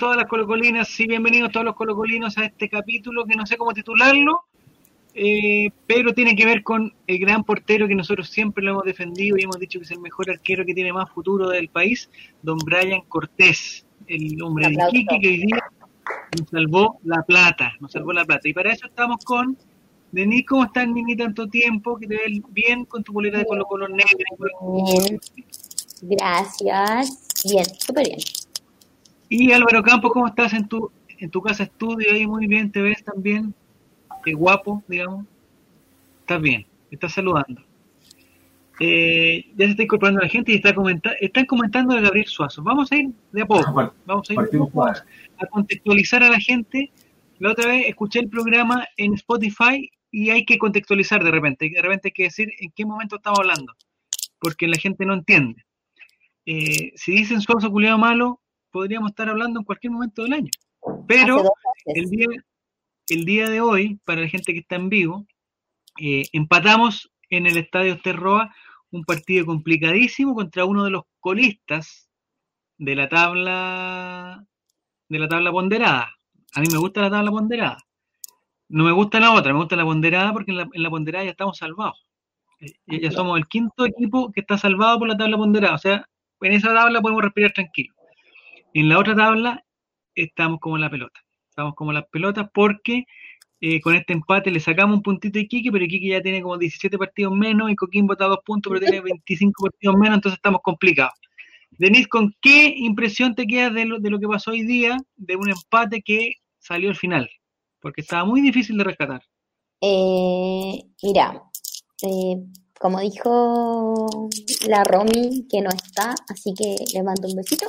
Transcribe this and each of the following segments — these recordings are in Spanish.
todas las colocolinas y bienvenidos todos los colocolinos a este capítulo que no sé cómo titularlo, eh, pero tiene que ver con el gran portero que nosotros siempre lo hemos defendido y hemos dicho que es el mejor arquero que tiene más futuro del país, don Brian Cortés, el hombre de Iquique que hoy día nos salvó la plata, nos salvó la plata. Y para eso estamos con Denis, ¿cómo estás, Nini, tanto tiempo? Que te ves bien con tu bolera de Colo Colo negra. Gracias. Bien, súper bien. Y Álvaro Campos, ¿cómo estás en tu, en tu casa estudio? Ahí muy bien, te ves también. Qué guapo, digamos. Estás bien, estás saludando. Eh, ya se está incorporando la gente y está comenta están comentando de Gabriel Suazo. Vamos a ir de a poco. Vamos a ir a contextualizar a la gente. La otra vez escuché el programa en Spotify y hay que contextualizar de repente. De repente hay que decir en qué momento estamos hablando, porque la gente no entiende. Eh, si dicen Suazo culiado malo, podríamos estar hablando en cualquier momento del año. Pero el día, el día de hoy, para la gente que está en vivo, eh, empatamos en el Estadio Terroa un partido complicadísimo contra uno de los colistas de la tabla de la tabla ponderada. A mí me gusta la tabla ponderada. No me gusta la otra, me gusta la ponderada porque en la, en la ponderada ya estamos salvados. Eh, ya somos el quinto equipo que está salvado por la tabla ponderada. O sea, en esa tabla podemos respirar tranquilo. En la otra tabla estamos como la pelota. Estamos como las pelotas porque eh, con este empate le sacamos un puntito a Iquique, pero Iquique ya tiene como 17 partidos menos y Coquimbo está a dos puntos, pero tiene 25 partidos menos, entonces estamos complicados. Denis, ¿con qué impresión te quedas de lo, de lo que pasó hoy día, de un empate que salió al final? Porque estaba muy difícil de rescatar. Eh, mira, eh, como dijo la Romy, que no está, así que le mando un besito.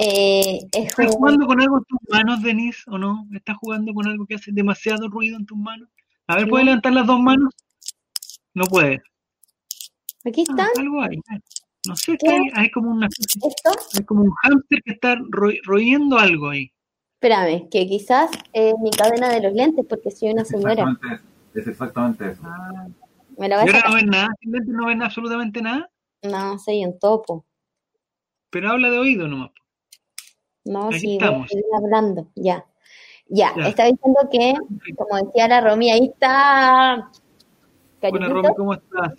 Eh, ¿Estás jugando con algo en tus manos, Denise, o no? ¿Estás jugando con algo que hace demasiado ruido en tus manos? A ver, ¿puedes levantar las dos manos? No puedes. Aquí ah, está. algo hay. No sé, qué hay, hay, como una. ¿Esto? Hay como un hámster que está royendo algo ahí. Espérame, que quizás es mi cadena de los lentes porque soy una señora. es exactamente eso. Ah. ¿Y ahora no ves nada? ¿Simplemente no ven absolutamente nada? No, soy un topo. Pero habla de oído nomás. No, sí, estamos. hablando, ya. ya. está diciendo que, como decía la Romy, ahí está. Hola Romy, ¿cómo estás?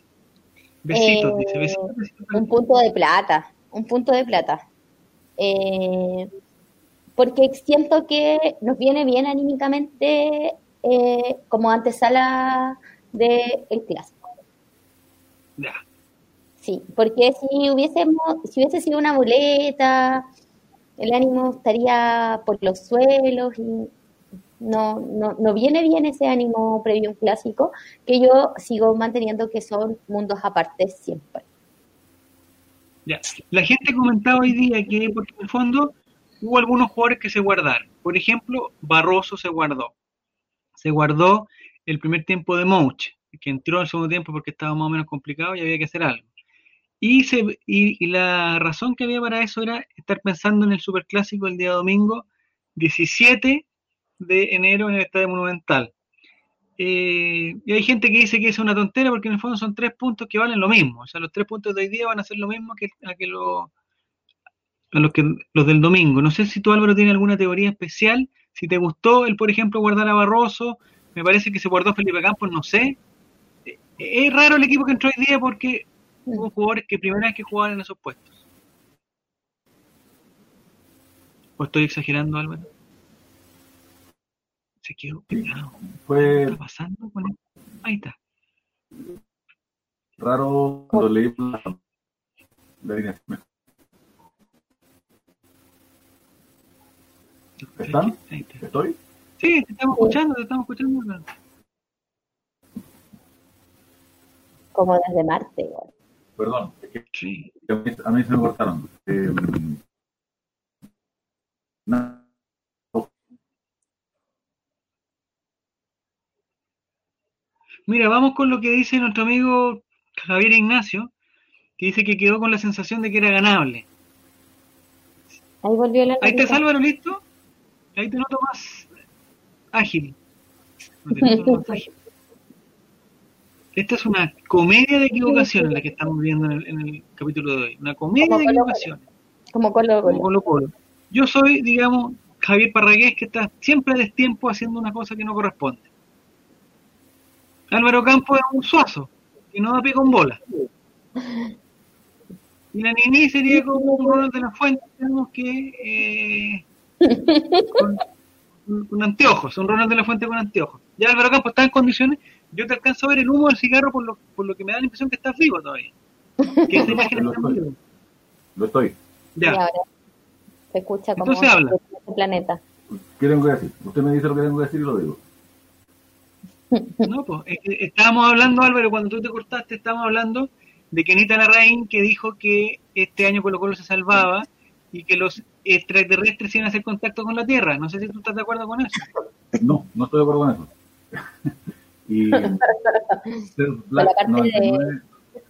Besitos, dice, eh, besitos, Un punto de plata, un punto de plata. Eh, porque siento que nos viene bien anímicamente eh, como antesala del el clásico. Ya. Sí, porque si hubiésemos, si hubiese sido una boleta, el ánimo estaría por los suelos y no, no, no viene bien ese ánimo previo a un clásico, que yo sigo manteniendo que son mundos aparte siempre. La gente comentaba hoy día que, porque en el fondo hubo algunos jugadores que se guardaron. Por ejemplo, Barroso se guardó. Se guardó el primer tiempo de Mouch, que entró en el segundo tiempo porque estaba más o menos complicado y había que hacer algo. Y, se, y, la razón que había para eso era estar pensando en el superclásico el día domingo 17 de enero en el Estadio Monumental. Eh, y hay gente que dice que es una tontera porque en el fondo son tres puntos que valen lo mismo. O sea, los tres puntos de hoy día van a ser lo mismo que, lo, a los, que los del domingo. No sé si tú, Álvaro, tienes alguna teoría especial. Si te gustó el, por ejemplo, guardar a Barroso, me parece que se guardó Felipe Campos, no sé. Eh, es raro el equipo que entró hoy día porque hubo jugadores que primera vez que jugaban en esos puestos. ¿O estoy exagerando, Álvaro? Se quedó pegado. ¿Qué está pasando con él? Ahí está. Raro cuando leí la, la línea. ¿Están? ¿Estoy? Sí, te estamos escuchando, te estamos escuchando. Como desde Marte, igual. Perdón, es que sí. a, mí, se me cortaron. Eh, Mira, vamos con lo que dice nuestro amigo Javier Ignacio, que dice que quedó con la sensación de que era ganable. Ahí volvió la Ahí está Álvaro, ¿listo? Ahí te noto más ágil. Esta es una comedia de equivocaciones la que estamos viendo en el, capítulo de hoy. Una comedia de equivocaciones. Como Colo Colo. Como Colo Yo soy, digamos, Javier Parragués, que está siempre a destiempo haciendo una cosa que no corresponde. Álvaro Campo es un suazo, que no da pie con bola. Y la Nini sería como un Ronald de la Fuente, digamos que... Eh, con, con, anteojos, un Ronald de la Fuente con anteojos. Ya Álvaro Campo está en condiciones, yo te alcanzo a ver el humo del cigarro por lo, por lo que me da la impresión que estás vivo todavía. Que esa imagen lo, estoy. lo estoy. Ya. Se escucha como Entonces habla. este planeta. ¿Qué tengo que decir? Usted me dice lo que tengo que decir y lo digo. No, pues estábamos hablando, Álvaro, cuando tú te cortaste, estábamos hablando de que Anita Larraín que dijo que este año Colo Colo se salvaba y que los extraterrestres iban a hacer contacto con la Tierra. No sé si tú estás de acuerdo con eso. No, no estoy de acuerdo con eso. Y Black parte 99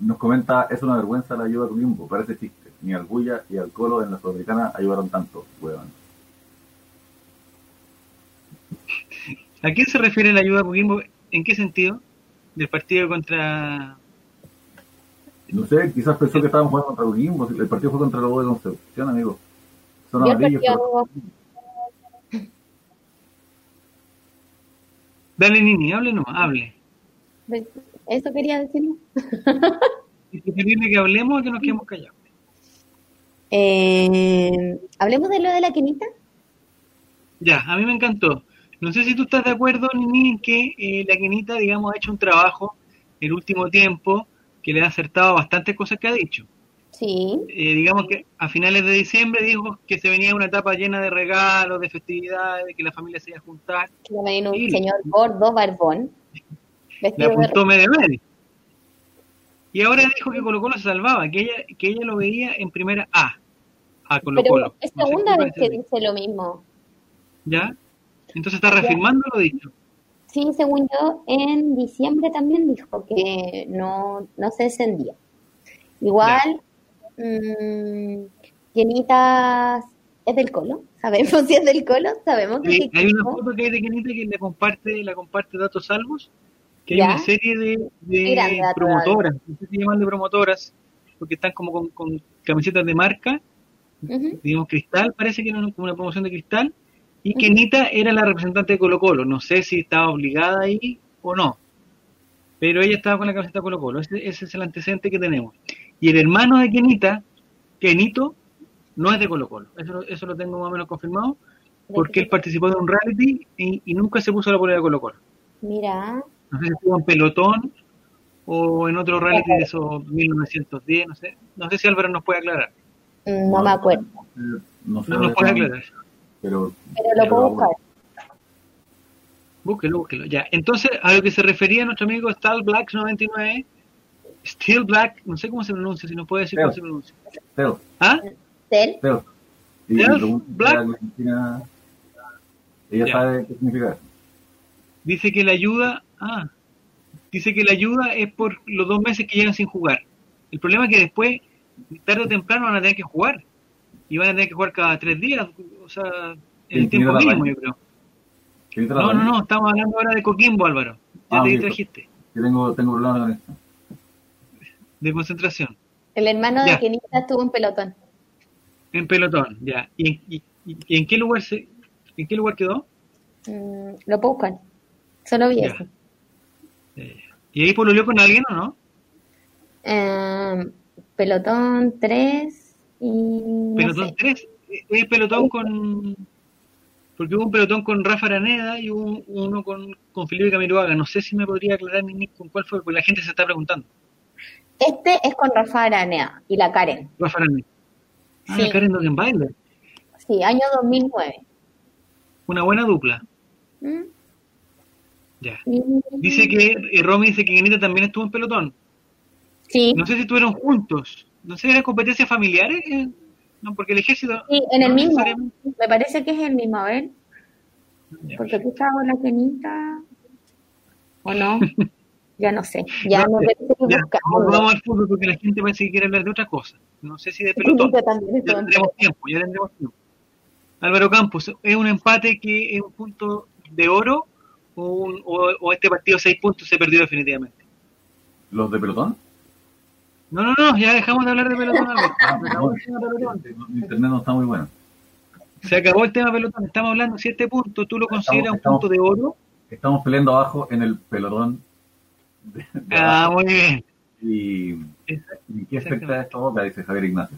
nos comenta, es una vergüenza la ayuda con Limbo, parece chiste. Ni al Bulla y al Colo en la Sudamericana ayudaron tanto, huevón. ¿A quién se refiere la ayuda a Coquimbo? ¿En qué sentido? ¿Del partido contra...? No sé, quizás pensó que estábamos jugando contra Coquimbo, el partido fue contra U de Concepción, amigo. Son amarillos, partido- pero- Dale, Nini, hable nomás, hable. Eso quería decir. ¿Es preferible que hablemos o que nos quedemos callados? Eh, Hablemos de lo de la quinita. Ya, a mí me encantó. No sé si tú estás de acuerdo, Nini, en que eh, la Quinita, digamos, ha hecho un trabajo el último tiempo que le ha acertado bastantes cosas que ha dicho. Sí. Eh, digamos que a finales de diciembre dijo que se venía una etapa llena de regalos, de festividades, de que la familia se iba a juntar. Me vino un señor gordo, barbón. Le apuntó medio medio. Y ahora dijo que Colo Colo se salvaba, que ella, que ella lo veía en primera A, a Colo Pero Colo. es No segunda vez que dice lo mismo. ¿Ya? Entonces está reafirmando lo dicho. Sí, según yo, en diciembre también dijo que no, no se encendía. Igual, mm, Quenitas es del Colo, sabemos si es del Colo, sabemos que Sí, hay una foto que hay de Kenita que le comparte, la comparte Datos Salvos, que hay una serie de, grande, promotoras, no sé si llaman de promotoras, porque están como con, con camisetas de marca, digamos cristal, parece que era una- como una promoción de cristal, y Kenita era la representante de Colo Colo, no sé si estaba obligada ahí o no, pero ella estaba con la camiseta de Colo Colo, ese, ese es el antecedente que tenemos. Y el hermano de Kenita, Kenito, no es de Colo Colo, eso, lo- eso lo tengo más o menos confirmado, porque él participó de un reality y, y nunca se puso la polera de Colo Colo. Mira, No sé si estuvo en Pelotón o en otro reality de esos 1910, no sé. No sé si Álvaro nos puede aclarar. mm, no me acuerdo, No sé, No nos puede aclarar. pero pero lo puedo buscar. Búsquelo, búsquelo. Ya. Entonces, a lo que se refería nuestro amigo Steel Black 99, Steel Black, no sé cómo se pronuncia, si nos puede decir cómo se pronuncia. Teo, ¿Ah? Tel, Teo. Y Teo, le pregunto si Black. Ella Ya. sabe qué significa eso. Dice que la ayuda, ah, dice que la ayuda es por los dos meses que llegan sin jugar. El problema es que después, tarde o temprano, van a tener que jugar. Y van a tener que jugar cada tres días, o sea, en el tiempo mínimo, yo creo. ¿Qué dice la No, no, no, estamos hablando ahora de Coquimbo, Álvaro. Ya Ah, te trajiste, Que tengo, tengo problemas con esto. De concentración. el hermano Ya. de Quenita estuvo en pelotón. En pelotón, ya. ¿Y, en- y- y- en qué lugar se, en qué lugar quedó? Mm, lo puedo buscar. Solo vi eso. Eh, ¿Y ahí pololeó con alguien o no? Eh, pelotón 3 y no Pelotón sé. 3. ¿Es pelotón con...? Porque hubo un pelotón con Rafa Araneda y hubo uno con, con Felipe Camiroaga. No sé si me podría aclarar ni con cuál fue, porque la gente se está preguntando. Este es con Rafa Aranea y la Karen. Rafa Araneda. Ah, Sí. la Karen Dockenbailer. Sí, año 2009. Una buena dupla. ¿Mm? Ya. Dice que, y Romy dice que Genita también estuvo en pelotón. Sí, No sé si estuvieron juntos. No sé, ¿eran competencias familiares? Eh, No, porque el ejército... sí, en el mismo. Me parece que es el mismo. A ver, Ya. porque aquí estaba la Kenita. ¿O no? Ya no sé. Ya No Ya, buscando. vamos al fútbol porque la gente parece que quiere hablar de otra cosa. No sé si de pelotón. También Ya tendremos tiempo, ya tendremos tiempo. Álvaro Campos, ¿es un empate que es un punto de oro o, un- o- o este partido seis puntos se perdió definitivamente? ¿Los de pelotón? No, no, no, ya dejamos de hablar de pelotón. Álvaro. Ah, Se acabó no. el tema de pelotón. Mi internet no está muy bueno. Se acabó el tema pelotón, estamos hablando de siete puntos, ¿tú lo consideras un punto de oro? Estamos peleando abajo en el pelotón. Ah, muy bien. Y, ¿y qué afecta esto boca? Dice Javier Ignacio.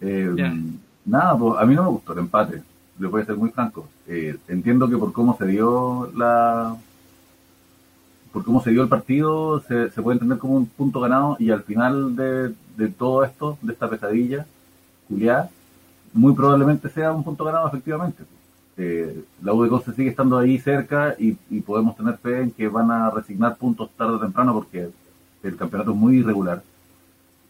Eh, nada, pues, a mí no me gustó el empate, le voy a ser muy franco. Eh, entiendo que por cómo se dio la por cómo se dio el partido, se, se puede entender como un punto ganado y al final de, de todo esto, de esta pesadilla, Julián, muy probablemente sea un punto ganado efectivamente. Eh, la UDECO se sigue estando ahí cerca y, podemos tener fe en que van a resignar puntos tarde o temprano porque el campeonato es muy irregular.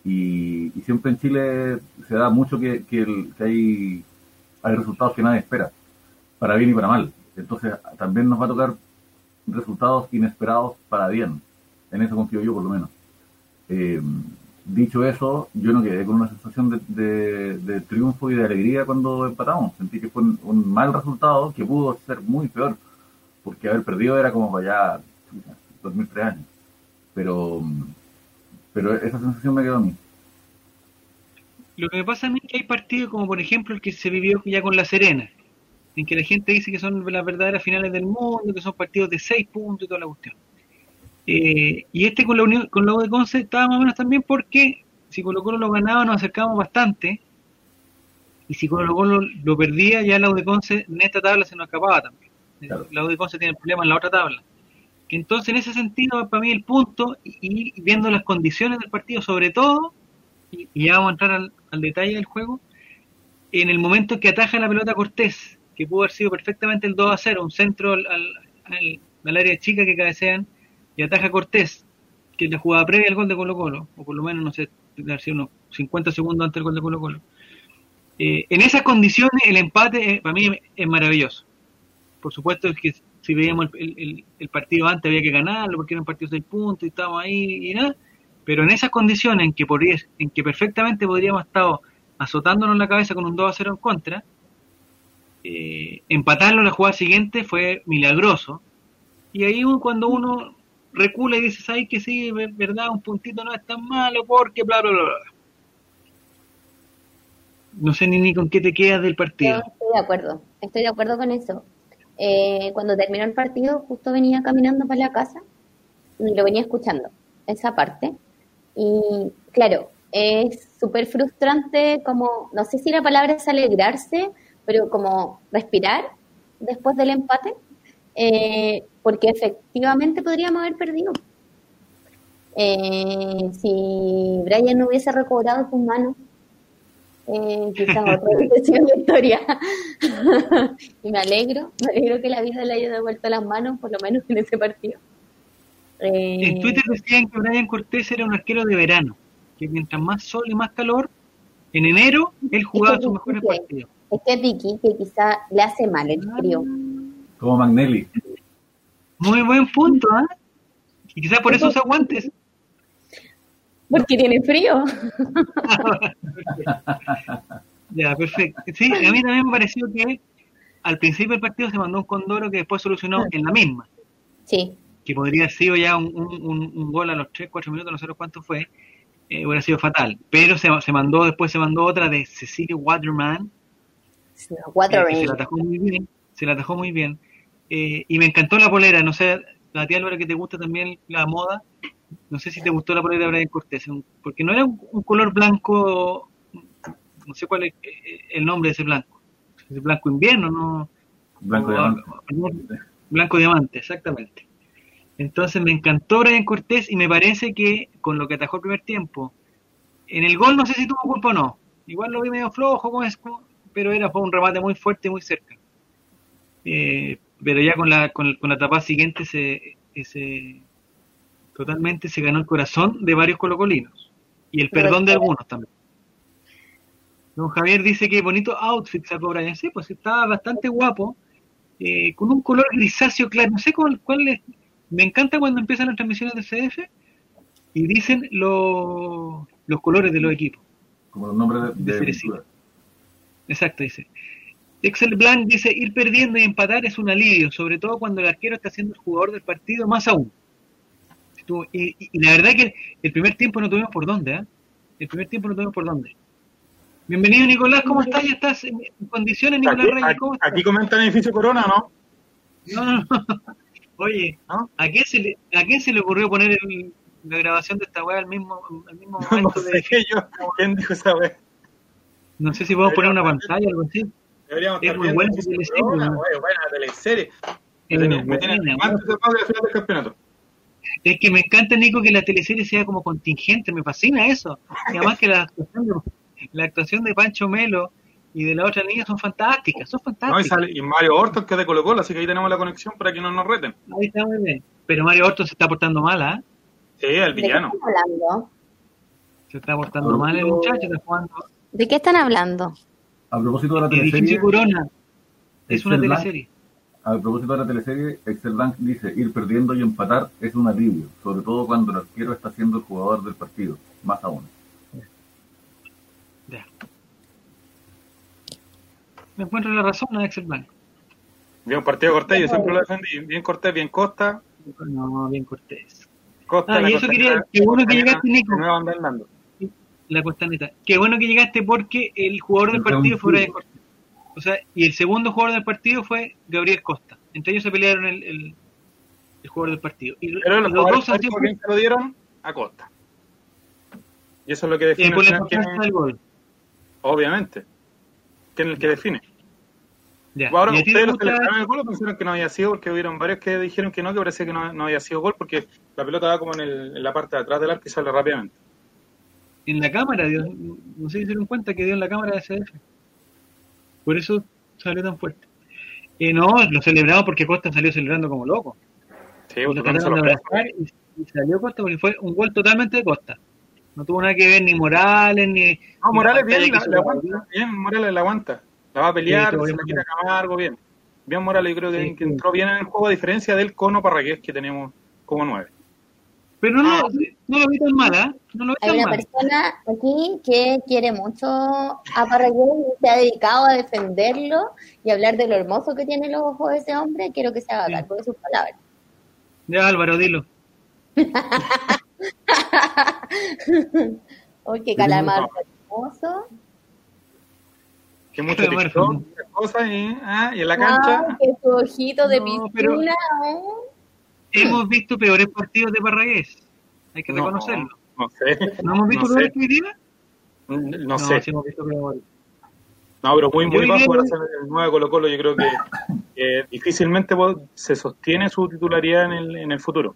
Y, y siempre en Chile se da mucho que, que, el, que hay, hay resultados que nadie espera, para bien y para mal. Entonces también nos va a tocar resultados inesperados para bien. En eso confío yo, por lo menos. Eh, dicho eso, yo no quedé con una sensación de, de, triunfo y de alegría cuando empatamos. Sentí que fue un, un, mal resultado que pudo ser muy peor, porque haber perdido era como para allá 2003 años. Pero, pero esa sensación me quedó a mí. Lo que me pasa a mí es que hay partidos como por ejemplo el que se vivió ya con La Serena, en que la gente dice que son las verdaderas finales del mundo, que son partidos de seis puntos y toda la cuestión. Eh, y este con la Unión, con la U de Conce estaba más o menos también porque si Colo Colo lo ganaba nos acercábamos bastante y si Colo Colo lo perdía ya la U de Conce en esta tabla se nos acababa también. Claro. La U de Conce tiene problemas en la otra tabla. Entonces en ese sentido para mí el punto y, y viendo las condiciones del partido sobre todo y, y ya vamos a entrar al, al, detalle del juego en el momento que ataja la pelota Cortés que pudo haber sido perfectamente el 2 a 0 un centro al, al, al área chica que cabecean y ataja Cortés, que es la jugada previa al gol de Colo Colo, o por lo menos, no sé, unos 50 segundos antes del gol de Colo Colo. Eh, en esas condiciones el empate eh, para mí es maravilloso. Por supuesto es que si veíamos el, el, partido antes había que ganarlo porque era un partido de 6 puntos y estábamos ahí y nada. Pero en esas condiciones en que, podría, en que perfectamente podríamos estar azotándonos la cabeza con un 2 a 0 en contra, eh, empatarlo en la jugada siguiente fue milagroso. Y ahí cuando uno recula y dices, ay, que sí, verdad, un puntito no es tan malo porque bla, bla, bla. No sé ni, ni con qué te quedas del partido. Estoy de acuerdo, estoy de acuerdo con eso. Eh, cuando terminó el partido, justo venía caminando para la casa y lo venía escuchando, esa parte. Y claro, es súper frustrante como, no sé si la palabra es alegrarse, pero como respirar después del empate eh, porque efectivamente podríamos haber perdido. Eh, si Brian no hubiese recobrado sus manos, eh, quizás otra decisión de historia. y me alegro, me alegro que la vida le haya devuelto las manos, por lo menos en ese partido. Eh, en Twitter decían que Brian Cortés era un arquero de verano, que mientras más sol y más calor, en enero él jugaba sus mejores partidos. Este Vicky que quizá le hace mal el frío. Como Magnelli. Muy buen punto, ¿eh? Y quizás por eso usa guantes. Porque tiene frío. ya, perfecto. Sí, a mí también me pareció que al principio del partido se mandó un condoro que después solucionó en la misma. Sí. Que podría haber sido ya un, un, un gol a los 3, 4 minutos, no sé cuánto fue. Eh, hubiera sido fatal. Pero se, se mandó, después se mandó otra de Cecilia Waterman. Sí, Waterman. Eh, se la atajó muy bien. Se la atajó muy bien. Eh, y me encantó la polera, no sé, la tía Álvaro que te gusta también la moda, no sé si te gustó la polera de Brian Cortés, porque no era un, un, color blanco, no sé cuál es el nombre de ese blanco, es blanco invierno, ¿no? Blanco diamante. Blanco diamante, exactamente. Entonces me encantó Brian Cortés y me parece que con lo que atajó el primer tiempo, en el gol no sé si tuvo culpa o no, igual lo vi medio flojo, como es, pero era fue un remate muy fuerte y muy cerca. Eh, pero ya con la, con, con la etapa siguiente se, ese, totalmente se ganó el corazón de varios colocolinos. Y el perdón de algunos también. Don Javier dice que bonito outfit sacó Brian, sí, pues estaba bastante guapo, eh, con un color grisáceo claro, no sé cuál, cuál es, me encanta cuando empiezan las transmisiones de CDF y dicen lo, los colores de los equipos. Como los nombres de, de, de Exacto, dice. Excel Blanc dice, ir perdiendo y empatar es un alivio, sobre todo cuando el arquero está siendo el jugador del partido, más aún. Y, y, y la verdad que el primer tiempo no tuvimos por dónde, ¿eh? El primer tiempo no tuvimos por dónde. Bienvenido Nicolás, ¿cómo estás? ¿Ya estás en condiciones, Nicolás Reyes? ¿Cómo estás? Aquí comentan edificio Corona, ¿no? No, no, no. Oye, ¿a, quién se le, ¿a quién se le ocurrió poner el, la grabación de esta weá al mismo, al mismo momento? No, sé de... yo, ¿quién dijo esa weá? No sé si podemos poner una pantalla o algo así. Deberíamos es muy buena teleserie. Buena, buena teleserie. Me tiene antes de la final del campeonato. Es que me encanta, Nico, que la teleserie sea como contingente, me fascina eso. Y además que la actuación de, la actuación de Pancho Melo y de la otra niña son fantásticas, son fantásticas. No, y, sale, y Mario Orton que es de Colo Colo, así que ahí tenemos la conexión para que no nos reten. Ahí está muy bien. Pero Mario Orton se está portando mal, ¿ah? Sí, el villano. ¿De qué están hablando? Se está portando mal el muchacho, está jugando. ¿De qué están hablando? A propósito de la teleserie... Corona. Es una teleserie. A propósito de la teleserie, Excel Bank dice, ir perdiendo y empatar es un alivio, sobre todo cuando el arquero está siendo el jugador del partido, más aún. Ya. Me encuentro la razón, Excel Bank. Bien partido Cortés, yo siempre lo defendí. Bien Cortés, bien Costa. No, bien Cortés. Costa, ah, y eso quería, qué bueno que llegaste, Nico. La costaneta. Qué bueno que llegaste porque el jugador del partido fue Brian Cortés. O sea, y el segundo jugador del partido fue Gabriel Costa. Entre ellos se pelearon el, el, el jugador del partido. Y Pero los, los dos han sido... se lo dieron a Costa. Y eso es lo que define. Y el quién es... gol. Obviamente. ¿Quién es el que define? Ya. Ahora, ustedes los que le el gol pensaron que no había sido, porque hubieron varios que dijeron que no, que parecía que no, no había sido gol, porque la pelota va como en, el, en la parte de atrás del arco y sale rápidamente. En la cámara, Dios, no sé si se dieron cuenta que dio en la cámara de SF. Por eso salió tan fuerte. Eh, no, lo celebramos porque Costa salió celebrando como loco. Sí, y, lo trataron de abrazar y, y, salió Costa porque fue un gol totalmente de Costa. No tuvo nada que ver ni Morales ni. No, Morales bien, la, la aguanta. Bien, Morales la aguanta. La va a pelear, sí, se la quiere Camargo, bien. Bien, Morales, yo creo que, sí, que entró bien en el juego, a diferencia del Cono Parragués que tenemos como nueve. Pero no, ah. no lo vi tan mal, ¿eh? No lo vi Hay tan una mal. persona aquí que quiere mucho a Parragués y se ha dedicado a defenderlo y hablar de lo hermoso que tiene los ojos de ese hombre. Quiero que se haga cargo de sus palabras. Ya, Álvaro, dilo. Qué calamar hermoso. Que mucho TikTok, cosas y, ah, y en la cancha. Ah, que su ojito de no, piscina. ¿eh? Hemos visto peores partidos de Parragués. Hay que no, reconocerlo. No sé. ¿No hemos visto no peores que hoy día? No, No, sé. sí hemos visto peores. No, pero muy, muy bajo para ser el 9 Colo Colo. Yo creo que eh, difícilmente se sostiene su titularidad en el, en el futuro.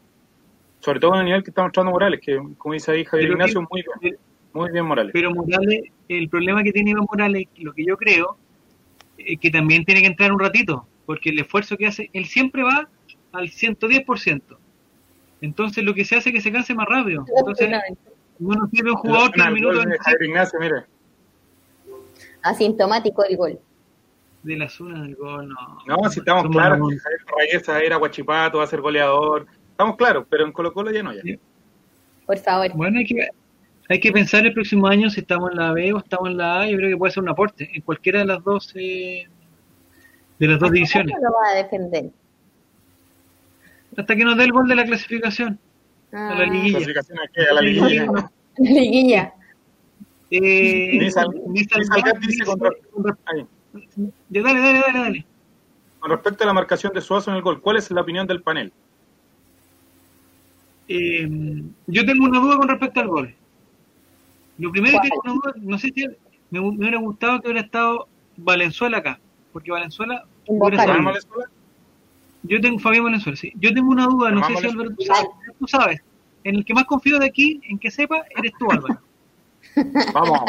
Sobre todo en el nivel que está mostrando Morales, que como dice ahí Javier Pero Ignacio, que- muy bien, muy bien Morales. Pero Morales, el problema que tiene Iván Morales, lo que yo creo, es que también tiene que entrar un ratito, porque el esfuerzo que hace, él siempre va al 110%. Entonces lo que se hace es que se canse más rápido. Entonces no nos sirve un jugador que Pero, al minuto gol de Javier Ignacio, mire. Asintomático el gol. de la zona del gol, no. No, si estamos Somos claros que Javier Reyes va a ir a Guachipato, va a ser goleador. Estamos claros, pero en Colo Colo ya no ya. Sí. Por favor. Bueno, hay que, hay que pensar el próximo año si estamos en la B o estamos en la A. Yo creo que puede ser un aporte en cualquiera de las dos eh, de las dos divisiones. ¿Cómo lo va a defender? Hasta que nos dé el gol de la clasificación Ah, a la liguilla. Clasificación aquí a la liguilla. liguilla. Eh, Nissan- Nissan Nissan Gap dice dale, dale, dale, dale. Con respecto a la marcación de Suazo en el gol, ¿cuál es la opinión del panel? Eh, yo tengo una duda con respecto al gol. Lo primero que tengo una duda, no sé si me, me hubiera gustado que hubiera estado Valenzuela acá, porque Valenzuela hubiera. ¿Fabián Valenzuela? Yo tengo Fabián Valenzuela, sí. Yo tengo una duda, no sé si Álvaro tú sabes, tú sabes. En el que más confío de aquí, en que sepa, eres tú, Álvaro. Vamos,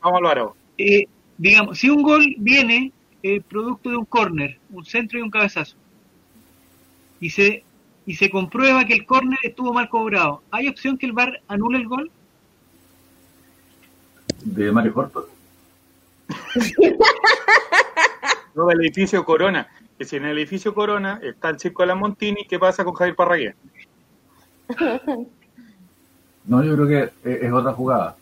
vamos Álvaro. Eh, digamos, si un gol viene eh, producto de un córner, un centro y un cabezazo, y se y se comprueba que el córner estuvo mal cobrado, ¿hay opción que el VAR anule el gol? De Mario Horton. Luego el edificio Corona. Que si en el edificio Corona está el circo de la Montini, ¿qué pasa con Javier Parragués? No, yo creo que es, es otra jugada.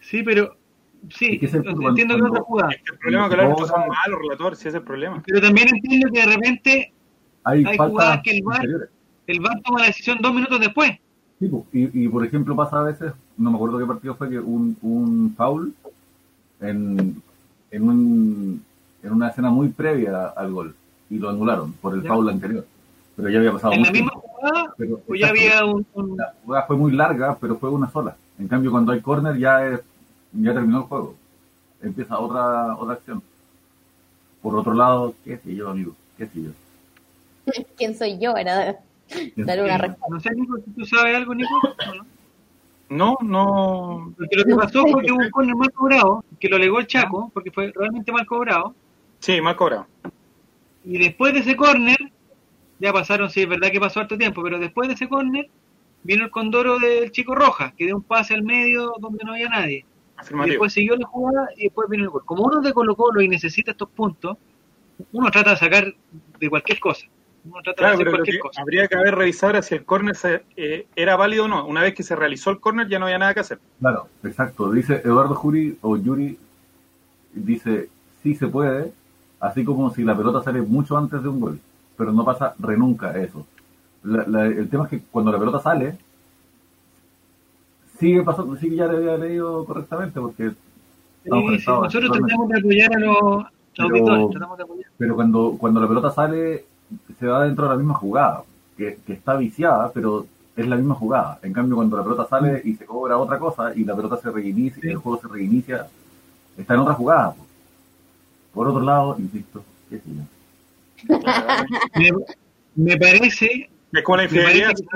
Sí, pero sí, Es que es el fútbol, entiendo que es otra jugada, Es que el problema es que los árbitros son malos, relator, si es el problema. pero también entiendo que de repente Hay, Hay jugadas que el VAR- el VAR toma la decisión dos minutos después. Sí, y, y, por ejemplo pasa a veces, no me acuerdo qué partido fue, que un, un foul en, en, un, en una escena muy previa al gol y lo anularon por el foul anterior. Pero ya había pasado ¿En la misma jugada o ya había un, La jugada fue muy larga, pero fue una sola. En cambio, cuando hay corner ya es, ya terminó el juego. Empieza otra otra acción. Por otro lado, qué sé yo, amigo, qué sé yo. ¿Quién soy yo? Era dar una respuesta. No sé, Nico, ¿tú sabes algo, Nico? No, no. Porque lo que pasó fue que hubo un corner mal cobrado, que lo alegó el Chaco, porque fue realmente mal cobrado. Sí, mal cobrado. Y después de ese corner, ya pasaron, sí, es verdad que pasó harto tiempo, pero después de ese corner, vino el condoro del chico Roja, que dio un pase al medio donde no había nadie. Y después siguió la jugada y después vino el gol. Como uno de Colo Colo y necesita estos puntos, uno trata de sacar de cualquier cosa. Uno trata de hacer cualquier cosa. Habría que haber revisado si el córner eh, era válido o no. Una vez que se realizó el córner ya no había nada que hacer. Claro, exacto. Dice Eduardo Juri o Yuri, dice, sí se puede, así como si la pelota sale mucho antes de un gol, pero no pasa renunca eso. el tema es que cuando la pelota sale, sigue pasando, sí ya le había leído correctamente, porque nosotros tratamos de apoyar a los pero, tratamos de apoyar. Pero cuando, cuando la pelota sale, se va dentro de la misma jugada, que, que está viciada, pero es la misma jugada. En cambio, cuando la pelota sale y se cobra otra cosa y la pelota se reinicia, y el juego se reinicia, está en otra jugada. Por otro lado, insisto, qué sé yo. me, me, parece. Es como la infidelidad. Si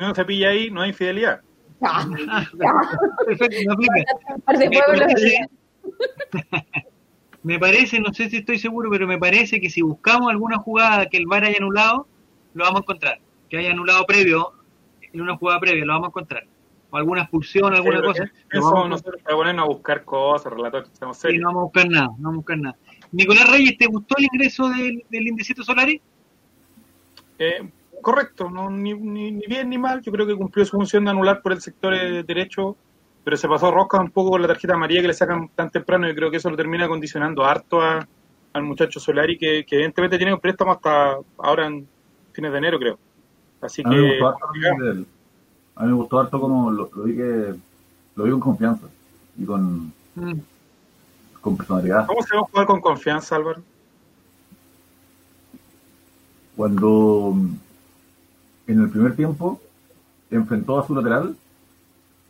no se pilla ahí, no hay infidelidad. me parece, no sé si estoy seguro, pero me parece que si buscamos alguna jugada que el VAR haya anulado, lo vamos a encontrar. Que haya anulado previo, en una jugada previa, lo vamos a encontrar. O alguna expulsión, alguna cosa. Eso vamos nosotros para ponernos a buscar cosas, relatos, estamos Sí, no vamos a buscar nada, no vamos a buscar nada. Nicolás Reyes, ¿te gustó el ingreso del, del Indecito Solari? Eh, correcto, no, ni, ni, bien ni mal. Yo creo que cumplió su función de anular por el sector derecho, pero se pasó rosca un poco con la tarjeta amarilla que le sacan tan temprano y creo que eso lo termina condicionando harto a, al muchacho Solari, que, que, evidentemente tiene un préstamo hasta ahora en fines de enero, creo. Así a que. Mí me gustó harto a mí me gustó harto como lo, vi que lo vi con confianza y con, mm. Con personalidad. ¿Cómo se va a jugar con confianza, Álvaro? Cuando en el primer tiempo enfrentó a su lateral.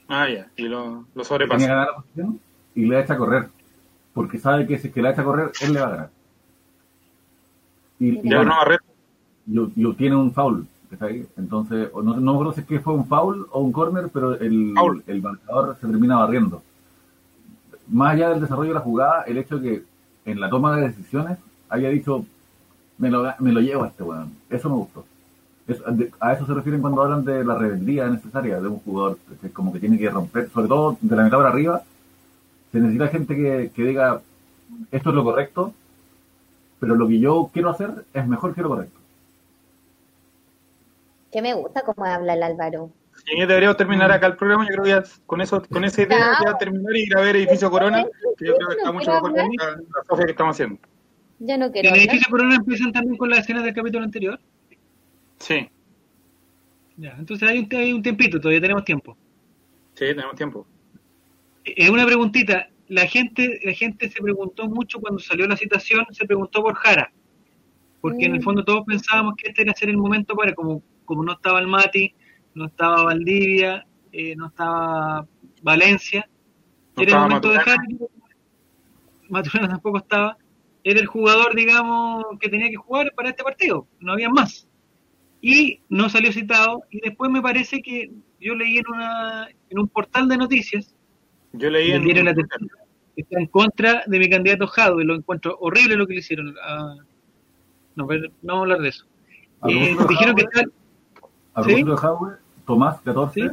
Ah, ya, y lo, lo sobrepasó. Tenía ganar la posición y le echa a correr. Porque sabe que si es que le echa a correr, él le va a ganar. Y, ya no y, obtiene un foul. Entonces, no, no creo si es que fue un foul o un corner, pero el, el marcador se termina barriendo. Más allá del desarrollo de la jugada, el hecho de que en la toma de decisiones haya dicho, me lo, me lo llevo a este weón. Eso me gustó a eso se refieren cuando hablan de la rebeldía necesaria de un jugador, que como que tiene que romper, sobre todo de la mitad para arriba, se necesita gente que, que diga, esto es lo correcto, pero lo que yo quiero hacer es mejor que lo correcto. Que me gusta cómo habla el Álvaro. Sí, deberíamos terminar acá el programa. Yo creo que ya con eso, con esa idea ya terminar y ir a ver Edificio Corona, que yo creo que está mucho mejor que la, la que estamos haciendo. Ya no quiero. ¿En Edificio Corona empiezan también con la escena del capítulo anterior? Sí. Ya, entonces hay un, hay un tiempito, todavía tenemos tiempo. Sí, tenemos tiempo. Es una preguntita. La gente, la gente se preguntó mucho cuando salió la citación, se preguntó por Jara. Porque en el mm. fondo todos pensábamos que este era ser el momento para, como, como no estaba el Mati, no estaba Valdivia, eh, no estaba Valencia, era el momento de Jara. Maturana tampoco estaba. Era el jugador, digamos, que tenía que jugar para este partido. No había más. Y no salió citado. Y después me parece que yo leí en una en un portal de noticias yo leí en la está en contra de mi candidato y lo encuentro horrible lo que le hicieron. A, no, no vamos a hablar de eso. Eh, dijeron que está a ¿Sí? de Tomás 14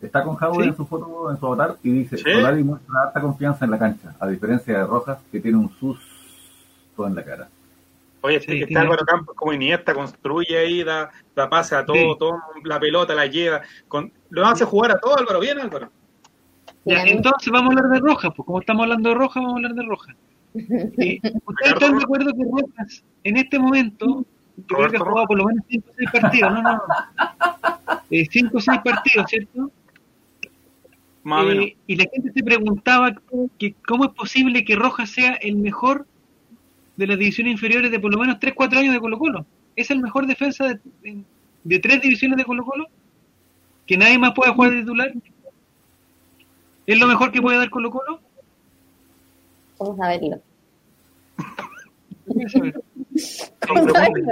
está con Jaue en su foto en su avatar y dice ¿Sí? muestra alta confianza en la cancha a diferencia de Rojas que tiene un susto en la cara Oye, sí, que está Álvaro Campos como Iniesta, construye ahí, da, da pase a todo, todo, la pelota la lleva. Con, lo hace jugar a todo, Álvaro. Bien, Álvaro. Ya, entonces vamos a hablar de Rojas, pues como estamos hablando de Rojas, vamos a hablar de Rojas. Eh, ¿Ustedes están de acuerdo que Rojas, en este momento, yo creo que ha jugado por lo menos 5 o 6 partidos? No, no, no. eh, cinco o seis partidos, ¿cierto? Eh, y la gente se preguntaba que cómo es posible que Rojas sea el mejor de las divisiones inferiores de por lo menos 3-4 años de Colo Colo. ¿Es el mejor defensa de, de, tres divisiones de Colo Colo? ¿Que nadie más pueda jugar de titular? ¿Es lo mejor que puede dar Colo Colo? Vamos a verlo.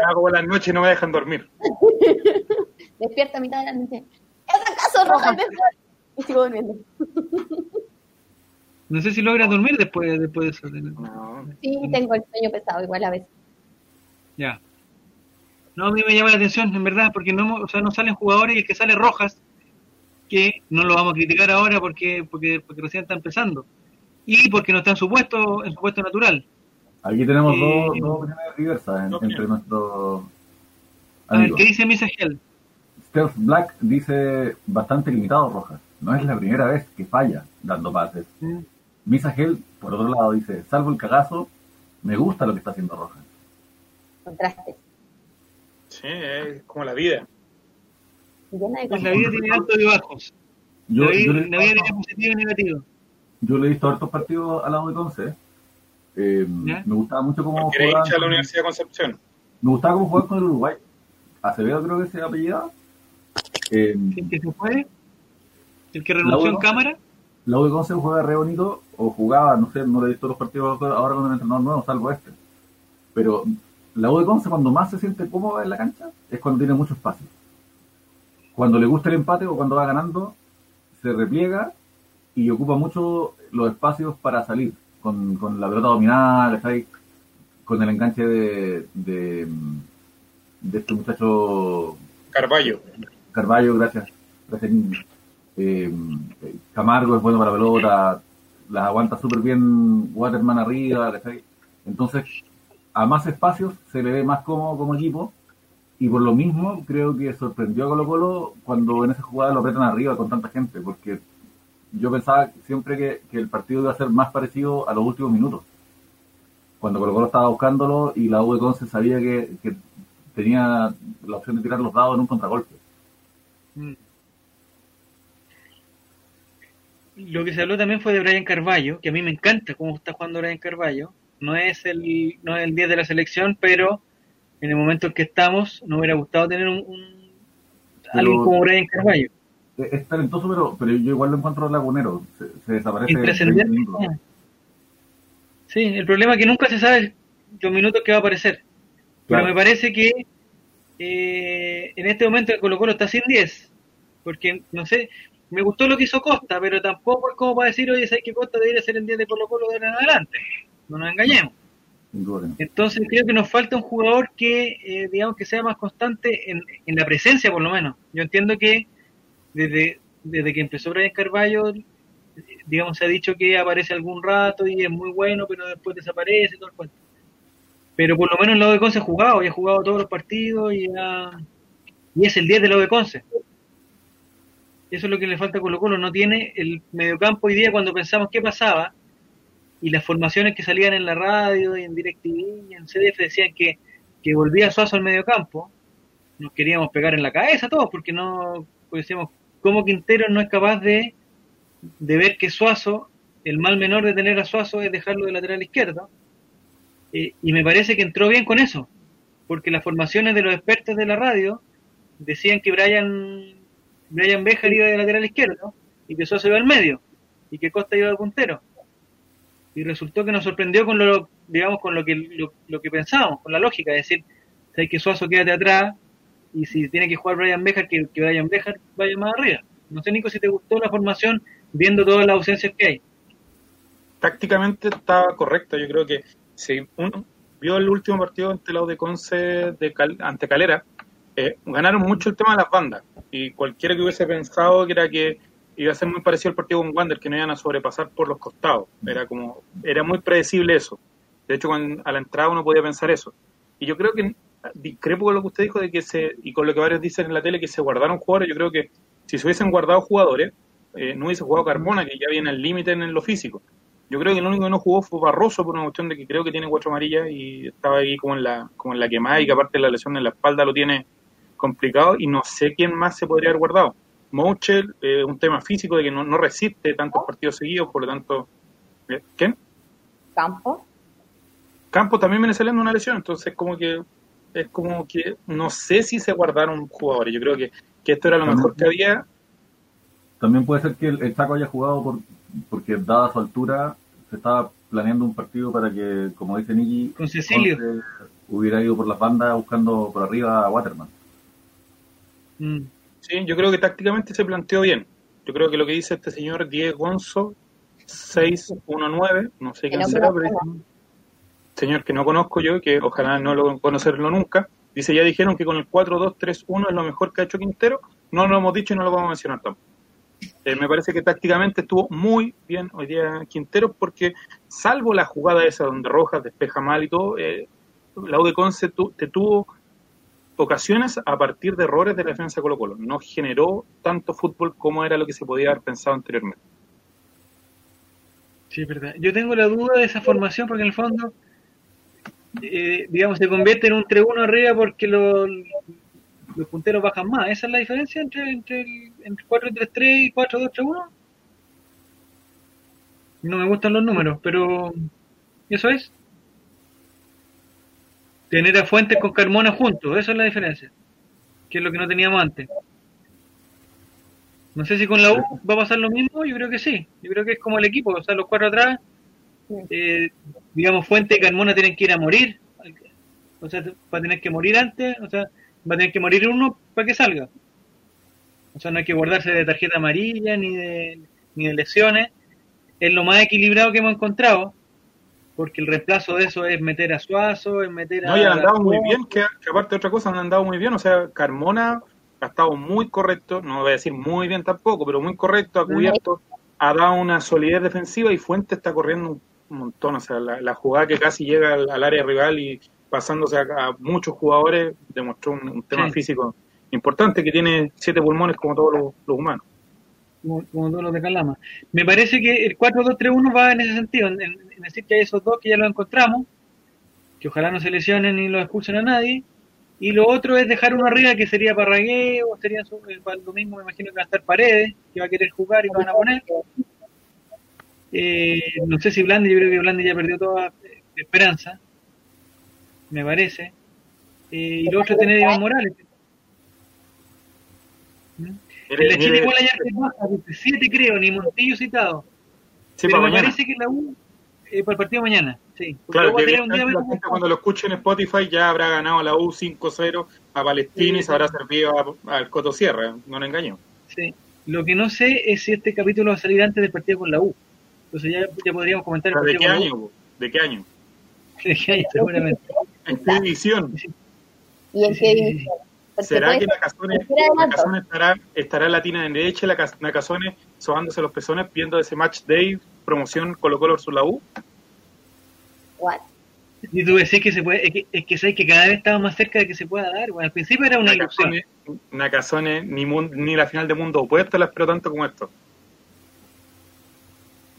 Hago la noche y no me dejan dormir. Despierta a mitad de la noche. ¡Es acaso Rojas Y sigo durmiendo. No sé si logras dormir después, después de eso. Sí, tengo el sueño pesado igual a veces. Ya. No, a mí me llama la atención, en verdad, porque no, o sea, no salen jugadores y el que sale Rojas, que no lo vamos a criticar ahora porque, porque, porque recién está empezando. Y porque no está en su puesto, en su puesto natural. Aquí tenemos dos, dos opiniones diversas entre nuestros A ver, ¿qué dice Misa Gel? Stealth Black dice bastante limitado Rojas. No es la primera vez que falla dando pases. Mm. Misa Gel, por otro lado, dice, salvo el cagazo, me gusta lo que está haciendo Rojas. Contraste. Sí, es como la vida. Pues la vida tiene altos y bajos. Yo, la, vida, tiene positivo y negativo. Yo le he visto hartos partidos al lado de Conce. Eh, me gustaba mucho cómo jugaba. la Universidad de Concepción? Me gustaba cómo jugaba con el Uruguay. Acevedo creo que se apellidaba. Eh, ¿El que se fue? ¿El que renunció en cámara? La U de Conce juega re bonito, o jugaba, no sé, no le he visto los partidos ahora con el entrenador nuevo, salvo este. Pero la U de Conce cuando más se siente cómoda en la cancha es cuando tiene mucho espacio. Cuando le gusta el empate o cuando va ganando, se repliega y ocupa mucho los espacios para salir, con, con la pelota dominada, con el enganche de, de, este muchacho... Carballo. Carballo, gracias. gracias eh, Camargo es bueno para pelota, las aguanta súper bien Waterman arriba, Entonces, a más espacios se le ve más cómodo como equipo y por lo mismo creo que sorprendió a Colo Colo cuando en esa jugada lo apretan arriba con tanta gente, porque yo pensaba siempre que, el partido iba a ser más parecido a los últimos minutos. Cuando Colo Colo estaba buscándolo y la U de Conce sabía que, tenía la opción de tirar los dados en un contragolpe. Mm. Lo que se habló también fue de Brian Carballo, que a mí me encanta cómo está jugando Brian Carballo. No es el, no es el 10 de la selección, pero en el momento en que estamos, nos hubiera gustado tener un, un alguien como Brian Carballo. Es talentoso, pero, pero yo igual lo encuentro lagunero. Se, se desaparece. Sí, el problema es que nunca se sabe los minutos que va a aparecer. Pero me parece que eh, en este momento el Colo Colo está sin 10. Porque, no sé, me gustó lo que hizo Costa, pero tampoco es como para decir, oye, ¿sabes que Costa debería ser el 10 de Colo Colo de en adelante? No nos engañemos. Entonces creo que nos falta un jugador que, eh, digamos, que sea más constante en, la presencia, por lo menos. Yo entiendo que desde, desde que empezó Brian Carballo, digamos, se ha dicho que aparece algún rato y es muy bueno, pero después desaparece todo el cuento. Pero por lo menos el lado de Conce ha jugado, y ha jugado todos los partidos y, y es el 10 del lado de Conce. Eso es lo que le falta a Colo Colo, no tiene el mediocampo hoy día cuando pensamos qué pasaba y las formaciones que salían en la radio y en DirecTV y en CDF decían que, que volvía Suazo al mediocampo, nos queríamos pegar en la cabeza todos porque no pues decíamos cómo Quintero no es capaz de, de ver que Suazo, el mal menor de tener a Suazo es dejarlo de lateral izquierdo eh, y me parece que entró bien con eso porque las formaciones de los expertos de la radio decían que Brian Brian Bejar iba de lateral izquierdo y que Suazo iba al medio y que Costa iba de puntero y resultó que nos sorprendió con lo, digamos, con lo que, lo, que pensábamos, con la lógica, es decir, hay que Suazo quédate atrás y si tiene que jugar Brian Bejar, que, que Brian Bejar vaya más arriba. No sé, Nico, si te gustó la formación viendo todas las ausencias que hay. Tácticamente estaba correcto, yo creo que si uno vio el último partido ante la de Conce de ante Calera, eh, ganaron mucho el tema de las bandas y cualquiera que hubiese pensado que era que iba a ser muy parecido al partido con Wander, que no iban a sobrepasar por los costados. Era como, era muy predecible eso. De hecho, a la entrada uno podía pensar eso. Y yo creo que discrepo con lo que usted dijo de que se, y con lo que varios dicen en la tele, que se guardaron jugadores. Yo creo que si se hubiesen guardado jugadores, eh, no hubiese jugado Carbona, que ya viene al límite en lo físico. Yo creo que el único que no jugó fue Barroso por una cuestión de que creo que tiene cuatro amarillas y estaba ahí como en la, como en la quemada y que aparte la lesión en la espalda lo tiene complicado y no sé quién más se podría haber guardado. Mouchel, eh, un tema físico de que no, no resiste tantos partidos seguidos, por lo tanto, eh, ¿quién? Campo. Campo también viene saliendo una lesión, entonces como que es como que no sé si se guardaron jugadores. Yo creo que, que esto era lo mejor que había. También puede ser que el, Chaco haya jugado por, porque dada su altura se estaba planeando un partido para que, como dice con Cecilio hubiera ido por las bandas buscando por arriba a Waterman. Mm. Sí, yo creo que tácticamente se planteó bien. Yo creo que lo que dice este señor Diego Gonzo, 619, no sé quién será, pero señor que no conozco yo, que ojalá no lo conocerlo nunca, dice, ya dijeron que con el 4-2-3-1 es lo mejor que ha hecho Quintero, no lo hemos dicho y no lo vamos a mencionar tampoco. Eh, me parece que tácticamente estuvo muy bien hoy día Quintero porque salvo la jugada esa donde Rojas despeja mal y todo, eh, la U Conce te tuvo ocasiones a partir de errores de la defensa de Colo Colo. No generó tanto fútbol como era lo que se podía haber pensado anteriormente. Sí, verdad. Yo tengo la duda de esa formación porque en el fondo, eh, digamos, se convierte en un 3-1 arriba porque los, los punteros bajan más. ¿Esa es la diferencia entre, entre, el, entre 4-3-3 y 4-2-3-1? No me gustan los números, pero eso es tener a Fuentes con Carmona juntos, eso es la diferencia, que es lo que no teníamos antes. No sé si con la U va a pasar lo mismo, yo creo que sí, yo creo que es como el equipo, o sea, los cuatro atrás, eh, digamos, Fuentes y Carmona tienen que ir a morir, o sea, va a tener que morir antes, o sea, va a tener que morir uno para que salga. O sea, no hay que guardarse de tarjeta amarilla ni de, ni de lesiones, es lo más equilibrado que hemos encontrado porque el reemplazo de eso es meter a Suazo, es meter a... No, y han andado muy bien, que, aparte de otra cosa han andado muy bien, o sea, Carmona ha estado muy correcto, no voy a decir muy bien tampoco, pero muy correcto, ha cubierto, ha dado una solidez defensiva y Fuente está corriendo un montón, o sea, la, jugada que casi llega al, área rival y pasándose a, muchos jugadores demostró un, tema físico importante que tiene siete pulmones como todos los, humanos. Como, todos los de Calama. Me parece que el 4-2-3-1 va en ese sentido, en, decir que hay esos dos que ya los encontramos, que ojalá no se lesionen ni los expulsen a nadie, y lo otro es dejar uno arriba que sería para o sería eh, para el domingo me imagino que va a estar Paredes, que va a querer jugar y van a poner. Eh, no sé si Blandi, yo creo que Blandi ya perdió toda eh, esperanza, me parece. y lo otro tener Iván Morales. ¿Mm? En la Chile igual hay 7 creo, ni Montillo citado. pero me parece que la U eh, para el partido mañana, sí. Claro, que cuando lo escuchen en Spotify ya habrá ganado la U 5-0 a Palestina y se habrá servido al Coto Sierra, no le engaño. Sí. Lo que no sé es si este capítulo va a salir antes del partido con la U. Entonces ya, ya podríamos comentar. ¿De qué año? ¿De qué año? ¿De qué año? Seguramente. ¿En qué edición? ¿Y en qué edición? ¿Será que Nacazone, estará, estará latina en derecha, la Nacazone sobándose los pezones viendo ese match day promoción Colo Colo versus la U? Y tú decís que se puede, es que, es que sabes que cada vez estamos más cerca de que se pueda dar. Bueno, al principio era una ilusión. Nakazone, ni, ni la final de mundo opuesto la espero tanto como esto.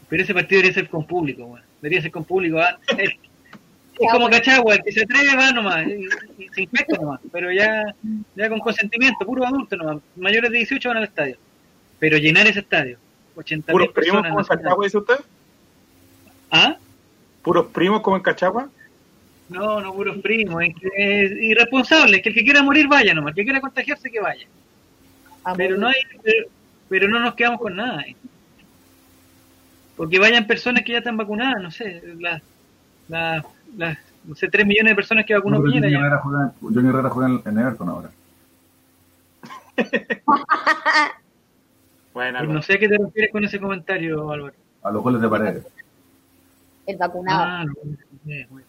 Pero ese partido debería ser con público, bueno. debería ser con público. ¿ah? Es, como Cachagua, el que se atreve va nomás, y, se infecta nomás, pero ya, ya con consentimiento, puro adulto nomás. Mayores de 18 van al estadio. Pero llenar ese estadio, 80 ¿Puros primos como en Cachagua, dice usted? ¿Ah? ¿Puros primos como en Cachagua? No, no puros primos, es, irresponsable, que el que quiera morir vaya nomás, el que quiera contagiarse que vaya. Ah, pero no hay, pero, no nos quedamos con nada. Eh. Porque vayan personas que ya están vacunadas, no sé, las, las, las no sé, 3 millones de personas que vacunó Piñera. Johnny Herrera juega en Everton ahora. Bueno, no sé a qué te refieres con ese comentario, Álvaro. A los goles de paredes. El vacunado. Ah, bueno.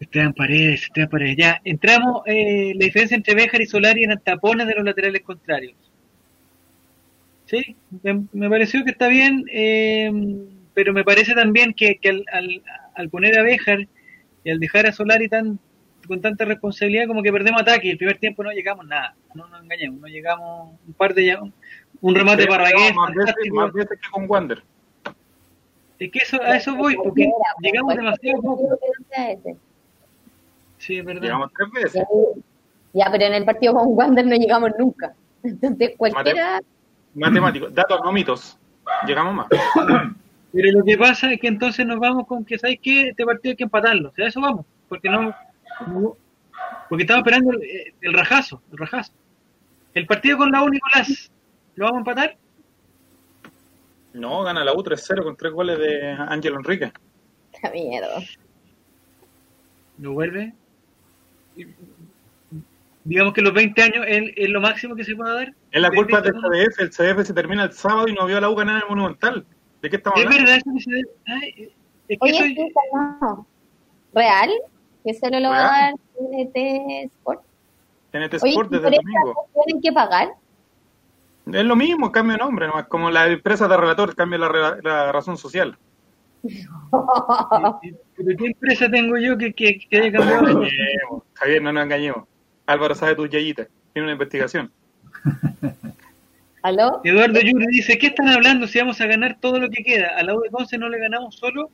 Esteban Paredes, Esteban Paredes. Ya, entramos, eh, la diferencia entre Béjar y Solari en tapones de los laterales contrarios. Sí, me, pareció que está bien, eh, pero me parece también que, al, al, poner a Béjar y al dejar a Solari tan con tanta responsabilidad como que perdemos ataque y el primer tiempo no llegamos nada, no nos engañemos, no llegamos un par de un remate para Raquel. Más veces que con Wander. Es que eso, a eso voy, porque llegamos demasiado poco. Sí, es verdad. Llegamos tres veces. Ya, pero en el partido con Wander no llegamos nunca. Entonces, cualquiera... Matemático, datos, no mitos. Llegamos más. Pero lo que pasa es que entonces nos vamos con que, ¿sabes qué? Este partido hay que empatarlo. O sea, eso vamos. Porque no... Porque estamos esperando el, rajazo, el rajazo. El partido con la U, Nicolás, ¿lo vamos a empatar? No, gana la U 3-0 con tres goles de Ángel Enrique. Qué miedo. ¿No vuelve? Digamos que los 20 años es, lo máximo que se puede dar. Es la culpa del CDF. El CDF se termina el sábado y no vio a la U ganar en el Monumental. ¿De qué estamos hablando? Es verdad, eso que se... Ay, es que Oye, soy... no. ¿Real? ¿Que solo lo va a dar TNT Sport? TNT Sport desde el domingo. ¿Tienen que pagar? Es lo mismo, cambio de nombre, nomás como la empresa de relator cambia la, razón social. ¿Pero qué empresa tengo yo que, que, que haya cambiado? Javier, no nos engañemos. Álvaro sabe tus yayitas. Tiene una investigación. ¿Aló? Eduardo Yuri dice, ¿qué están hablando si vamos a ganar todo lo que queda? A la U de Conce no le ganamos solo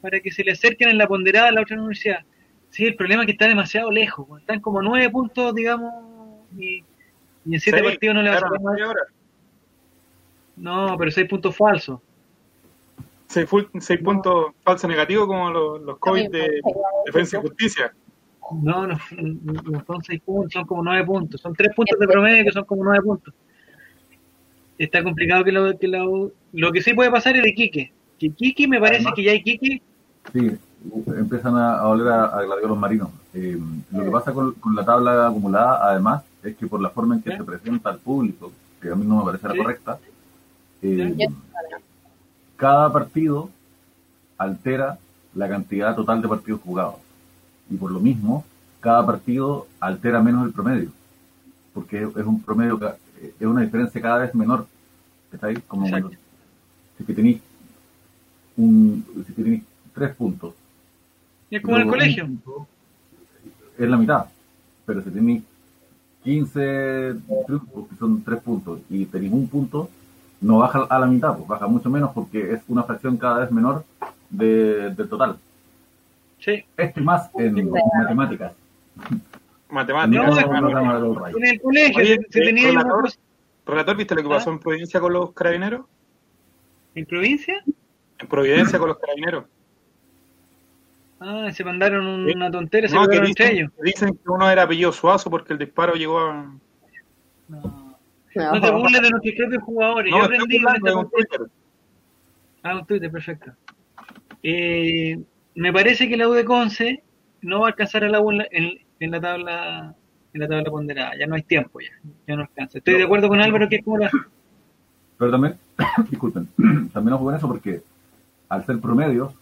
para que se le acerquen en la ponderada a la otra universidad. Sí, el problema es que está demasiado lejos. Están como nueve puntos, digamos, y, en siete partidos no le va a sacar No, pero seis puntos falsos. Seis, seis puntos falsos negativos como los, los COVID de Defensa y Justicia. No, no, no son seis puntos, son como nueve puntos. Son tres puntos de promedio que son como nueve puntos. Está complicado que lo que lo, lo que sí puede pasar es de Quique. Que Quique me parece que ya hay Quique. Sí, empiezan a, oler a, a gladiolos marinos. Eh, lo que pasa con, la tabla acumulada, además, es que por la forma en que se presenta al público, que a mí no me parece la correcta, eh, cada partido altera la cantidad total de partidos jugados y por lo mismo cada partido altera menos el promedio, porque es un promedio, es una diferencia cada vez menor. ¿Está ahí? Como si que tenéis un, si que tenéis tres puntos. Y es como en el colegio. Es la mitad, pero si tenéis 15 triunfos, que son tres puntos, y tenéis un punto, no baja a la mitad, pues baja mucho menos porque es una fracción cada vez menor de, del total. Sí. Esto y más en matemáticas. Matemáticas. en el colegio, si tenía relator, relator, ¿viste lo que pasó ¿Ah? en Providencia con los carabineros? ¿En provincia? En Providencia con los carabineros. Ah, se mandaron una tontera, se no, que dicen, ellos. Dicen que uno era apellido Suazo porque el disparo llegó a... No, no, te burles de nuestros propios jugadores. No, Yo aprendí con Twitter. Ah, un Twitter, perfecto. Eh, me parece que la U de Conce no va a alcanzar a la U en, en, la tabla en la tabla ponderada. Ya no hay tiempo, ya, ya no alcanza. Estoy de acuerdo con Álvaro que es como la... Pero también, disculpen, también ojo con eso porque al ser promedios,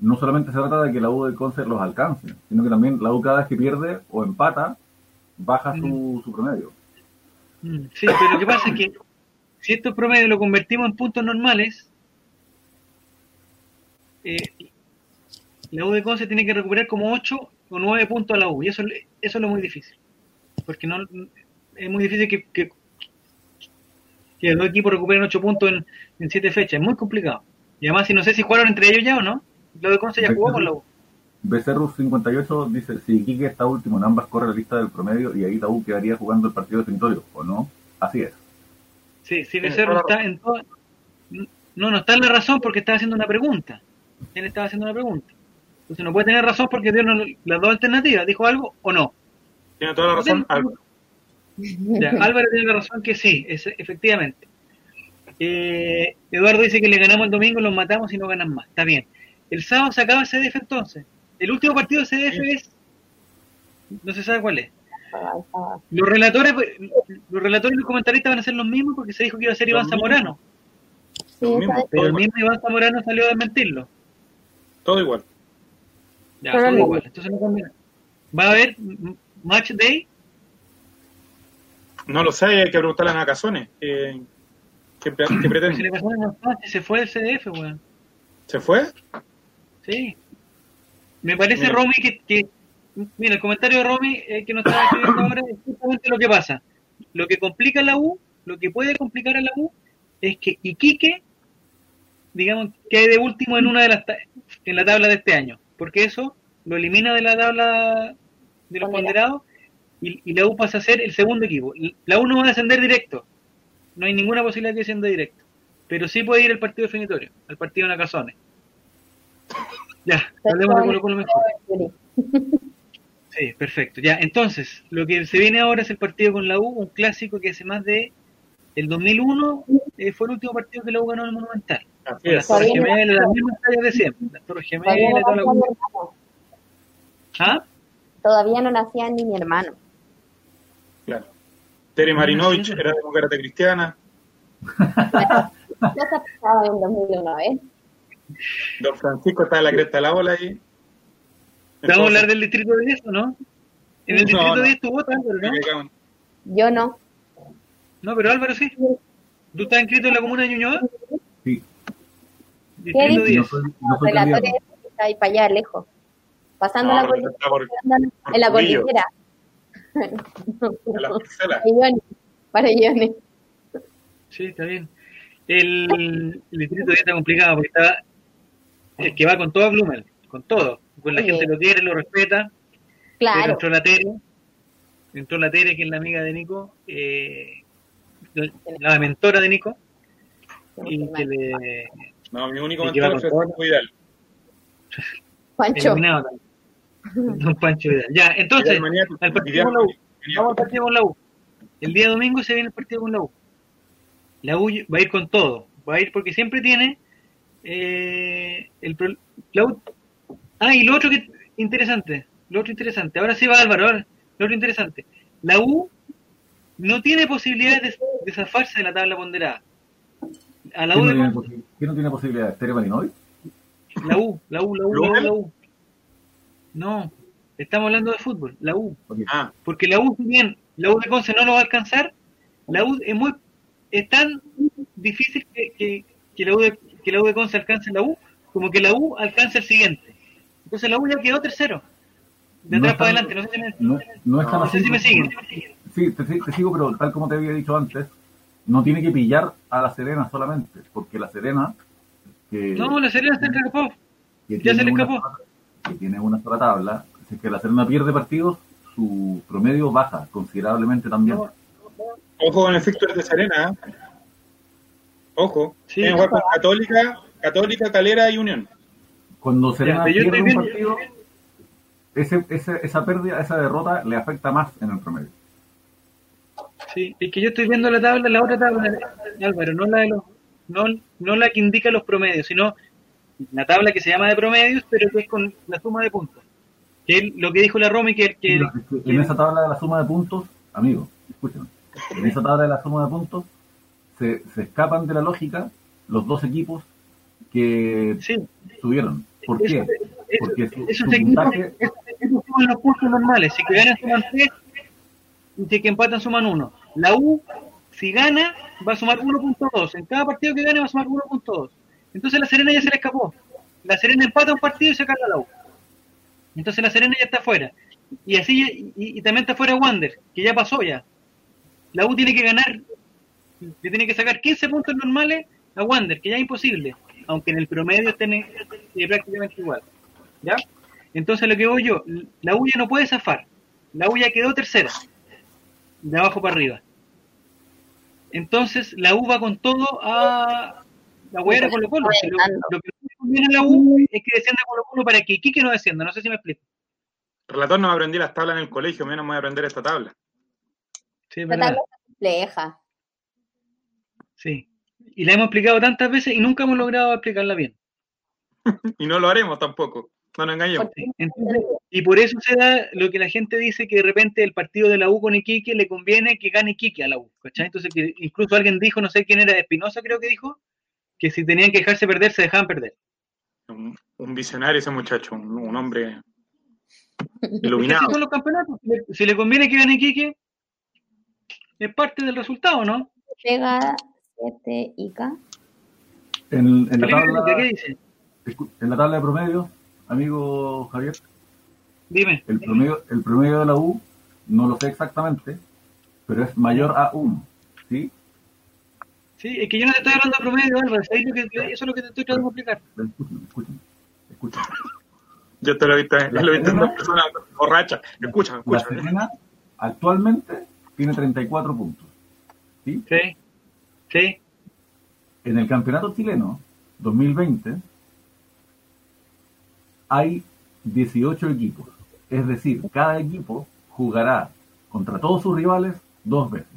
no solamente se trata de que la U de Conce los alcance, sino que también la U cada vez que pierde o empata, baja su, mm. su promedio. Mm, sí, pero lo que pasa es que si estos promedios lo convertimos en puntos normales, eh, la U de Conce tiene que recuperar como 8 o 9 puntos a la U, y eso, eso es lo muy difícil. Porque no es muy difícil que, que, que dos equipos recuperen 8 puntos en, en 7 fechas, es muy complicado. Y además, si no sé si jugaron entre ellos ya o no, lo de Conce ya jugó con la U. Becerro 58 dice, si Quique está último en ambas corre la lista del promedio y ahí la U quedaría jugando el partido definitorio, ¿o no? Así es. Sí, si Becerro está en todo... No, no está en la razón porque estaba haciendo una pregunta. Él estaba haciendo una pregunta. Entonces no puede tener razón porque dio las dos alternativas. ¿Dijo algo o no? Tiene toda la razón, Álvaro. Álvaro tiene la razón que sí, es, efectivamente. Eh, Eduardo dice que le ganamos el domingo, los matamos y no ganan más. Está bien. El sábado se acaba CDF entonces. El último partido de CDF es. No se sabe cuál es. Los relatores, los relatores y los comentaristas van a ser los mismos porque se dijo que iba a ser Iván Zamorano. pero el mismo Iván Zamorano salió a desmentirlo. Todo igual. Ya, todo igual. Entonces no ¿Va a haber match day? No lo sé, hay que preguntarle a Nacazones. ¿Qué, qué, qué pretende? Se le pasó se fue el CDF, weón. ¿Se fue? Sí. Me parece, Romy, que, Mira, el comentario de Romy eh, que nos está escribiendo ahora es justamente lo que pasa. Lo que complica a la U, lo que puede complicar a la U, es que Iquique, digamos, quede de último en una de las en la tabla de este año. Porque eso lo elimina de la tabla de los ponderados y, la U pasa a ser el segundo equipo. La U no va a descender directo. No hay ninguna posibilidad de que descienda directo. Pero sí puede ir al partido definitorio, al partido de Nacazones. Ya, hablemos de Colo Colo mejor. Sí, perfecto. Ya, entonces, lo que se viene ahora es el partido con la U, un clásico que hace más de. El 2001 eh, fue el último partido que la U ganó en el Monumental. Las Torres Gemelas, las mismas tallas de siempre. Las Torres Gemelas, toda la ¿Ah? Todavía no nacían ni mi hermano. Claro. Tere Marinovich era demócrata cristiana. Ya se pasaba en 2001, ¿eh? Don Francisco está en la cresta de la bola ahí. ¿Vamos a hablar del distrito 10 o no? En el distrito no, 10 tu votas, Álvaro, ¿no? Yo no. No, pero Álvaro sí. ¿Tú estás inscrito en la comuna de Ñuñoa? Sí. Distrito 10. No soy, no está ahí para allá, lejos. Pasando la cordillera. en la cordillera. para Ione. Sí, está bien. El, el distrito 10 está complicado porque está el que va con todo Blumel, con todo. Pues la gente lo quiere, lo respeta. Claro. Entró la Tere, entró la Tere, que es la amiga de Nico, eh, la mentora de Nico. Y que le. No, mi único mentor fue Vidal. Pancho. Don Pancho Vidal. Ya, entonces, al partido con la U. Vamos al partido con la U. El día domingo se viene el partido con la U. La U va a ir con todo. Va a ir porque siempre tiene eh, el, la U Ah, y lo otro que interesante, lo otro interesante, ahora sí va Álvaro, ahora, lo otro interesante. La U no tiene posibilidad de, zafarse de la tabla ponderada. A la U ¿Quién, no tiene, ¿Quién no tiene posibilidad? ¿Tere Marinoy? La U, la U, la U, la U, No, estamos hablando de fútbol, la U. Ah. Porque la U, si bien la U de Conce no lo va a alcanzar, la U es muy es tan difícil que, que, la U de, que la U de Conce alcance la U como que la U alcance el siguiente. Entonces la U ya quedó tercero. De atrás para adelante, no sé si me, no, no, sé si me siguen. Sí, te, te, sigo, pero tal como te había dicho antes, no tiene que pillar a la Serena solamente, porque la Serena... Que, no, la Serena se escapó. Ya se le escapó. Que tiene una sola tabla. Si es que la Serena pierde partidos, su promedio baja considerablemente también. Ojo con el fixture de Serena. ¿eh? Ojo. Sí, en Católica, Católica, Calera y Unión. Cuando Serena pierde un partido, ese, ese, esa pérdida, esa derrota le afecta más en el promedio. Sí, es que yo estoy viendo la tabla, la otra tabla, Álvaro, no la de los, no, no la que indica los promedios, sino la tabla que se llama de promedios, pero que es con la suma de puntos. Que es lo que dijo la Romy, que, que, en esa tabla de la suma de puntos, amigo, escúchame, en esa tabla de la suma de puntos se, se escapan de la lógica los dos equipos que sí. subieron. ¿Por qué? Porque su, esos puntaje... equipos suman los puntos normales. Si que ganan suman 3 y si que empatan suman 1. La U, si gana, va a sumar 1.2. En cada partido que gane va a sumar 1.2. Entonces la Serena ya se le escapó. La Serena empata un partido y se carga la U. Entonces la Serena ya está fuera. Y así y, y, también está fuera Wander, que ya pasó ya. La U tiene que ganar, le tiene que sacar 15 puntos normales a Wander, que ya es imposible aunque en el promedio estén eh, prácticamente igual. ¿Ya? Entonces lo que voy yo, la U ya no puede zafar. La U ya quedó tercera, de abajo para arriba. Entonces la U va con todo a la hueá con Colo Colo. Lo, que no conviene a la U es que descienda Colo Colo para que Quique no descienda. No sé si me explico. Relator no me aprendí las tablas en el colegio, menos me voy a aprender esta tabla. Sí, esta tabla es compleja. Sí y la hemos explicado tantas veces y nunca hemos logrado explicarla bien. y no lo haremos tampoco, no nos engañemos. y por eso se da lo que la gente dice que de repente el partido de la U con Iquique le conviene que gane Iquique a la U, ¿cachai? Entonces que incluso alguien dijo, no sé quién era, Espinosa creo que dijo, que si tenían que dejarse perder, se dejaban perder. Un, visionario ese muchacho, un, hombre iluminado. Si, los campeonatos. si le conviene que gane Iquique, es parte del resultado, ¿no? Llega y K. En, la tabla, en la tabla de promedio, amigo Javier. Dime. El promedio, el promedio de la U, no lo sé exactamente, pero es mayor a 1. ¿Sí? Sí, es que yo no te estoy hablando de promedio, Álvaro. Eso es lo que te estoy tratando de explicar. Escúchame, escúchame. Yo te lo he visto, lo he visto en dos personas borrachas. Escúchame, escúchame. La Serena actualmente tiene 34 puntos. ¿Sí? Sí. Sí. En el campeonato chileno 2020 hay 18 equipos. Es decir, cada equipo jugará contra todos sus rivales dos veces.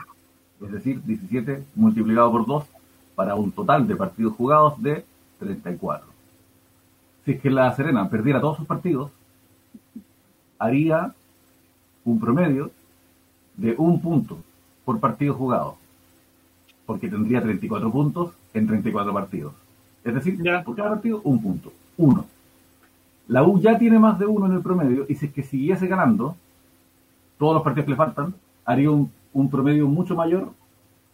Es decir, 17 multiplicado por 2 para un total de partidos jugados de 34. Si es que la Serena perdiera todos sus partidos, haría un promedio de un punto por partido jugado, porque tendría 34 puntos en 34 partidos. Es decir, por cada partido, un punto. Uno. La U ya tiene más de uno en el promedio, y si es que siguiese ganando, todos los partidos que le faltan, haría un, un promedio mucho mayor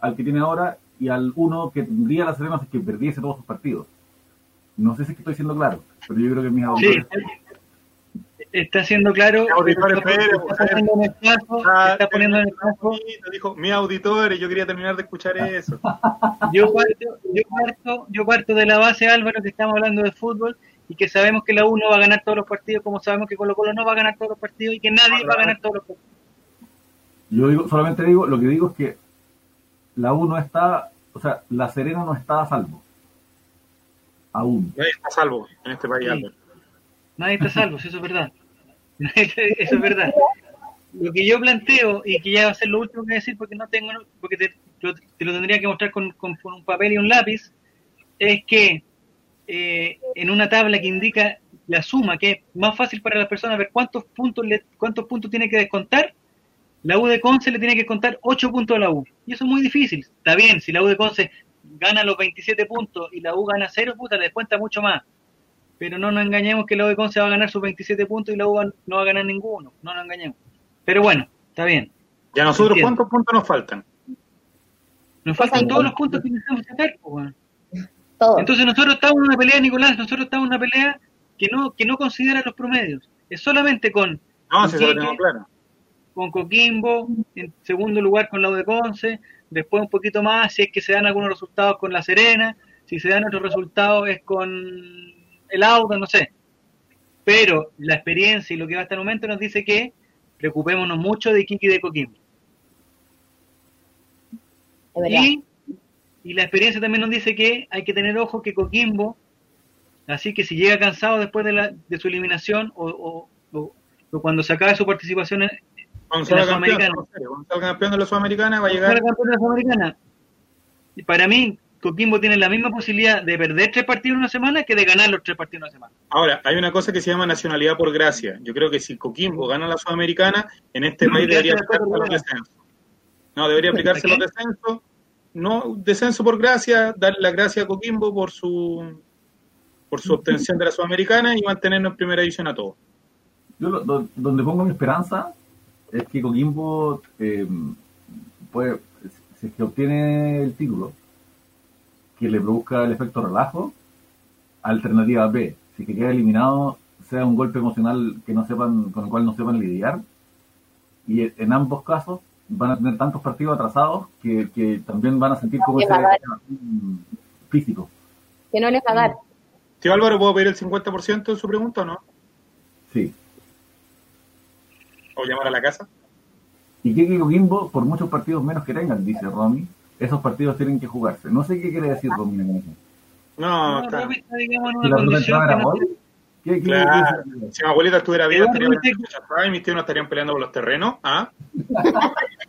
al que tiene ahora y al uno que tendría la Serena si es que perdiese todos sus partidos. No sé si es que estoy siendo claro, pero yo creo que mis auditores... Sí, está siendo claro. Auditores, está, poniendo en el caso, está poniendo en el caso. Dijo, mi auditores, yo quería terminar de escuchar eso. yo, parto, yo, parto, yo parto de la base, Álvaro, que estamos hablando de fútbol y que sabemos que la U no va a ganar todos los partidos, como sabemos que Colo Colo no va a ganar todos los partidos y que nadie va a ganar todos los partidos. Yo digo, solamente digo, lo que digo es que la U no está, o sea, la Serena no está a salvo. Aún. Nadie está a salvo en este país. Nadie está a salvo, eso es verdad. eso es verdad. Lo que yo planteo, y que ya va a ser lo último que voy a decir porque no tengo, porque te, lo, tendría que mostrar con, un papel y un lápiz, es que eh, en una tabla que indica la suma, que es más fácil para las personas ver cuántos puntos le, cuántos puntos tiene que descontar, la U de Conce le tiene que contar 8 puntos a la U. Y eso es muy difícil. Está bien, si la U de Conce gana los 27 puntos y la U gana 0, puta, le descuenta mucho más. Pero no nos engañemos que la U de Conce va a ganar sus 27 puntos y la U no va a ganar ninguno. No nos engañemos. Pero bueno, está bien. ¿Y a nosotros cuántos puntos nos faltan? Nos faltan todos los puntos que necesitamos sacar, pues, Entonces nosotros estamos en una pelea, Nicolás, nosotros estamos en una pelea que no, que no considera los promedios. Es solamente con... No, si lo tengo claro con Coquimbo, en segundo lugar con la de Conce, después un poquito más si es que se dan algunos resultados con La Serena, si se dan otros resultados es con el Auto, no sé. Pero la experiencia y lo que va hasta el momento nos dice que preocupémonos mucho de y de Coquimbo. Y, y, la experiencia también nos dice que hay que tener ojo que Coquimbo, así que si llega cansado después de, la, de su eliminación o, o, o cuando se acabe su participación cuando salga campeón, campeón de la Sudamericana va a llegar. campeón de la Sudamericana. Y para mí, Coquimbo tiene la misma posibilidad de perder tres partidos en una semana que de ganar los tres partidos en una semana. Ahora, hay una cosa que se llama nacionalidad por gracia. Yo creo que si Coquimbo gana la Sudamericana, en este país debería aplicarse los descensos. No, debería aplicarse los descensos. No, descenso por gracia, darle la gracia a Coquimbo por su por su obtención de la Sudamericana y mantenernos en primera división a todos. Yo donde pongo mi esperanza es que Coquimbo eh, puede, si es que obtiene el título, que le produzca el efecto relajo, alternativa B, si que queda eliminado, sea un golpe emocional que no sepan, con el cual no sepan lidiar, y en ambos casos van a tener tantos partidos atrasados que, también van a sentir como ese físico. Que no les va a dar. Tío Álvaro, ¿puedo pedir el 50% de su pregunta o no? Sí o llamar a la casa. Y que Coquimbo, por muchos partidos menos que tengan, dice Romy, esos partidos tienen que jugarse. No sé qué quiere decir Romy en eso. No, no está. digamos, en una condición ¿Qué, qué, claro. si mi abuelita estuviera viva, y mis tíos no estarían peleando por los terrenos. ¿ah?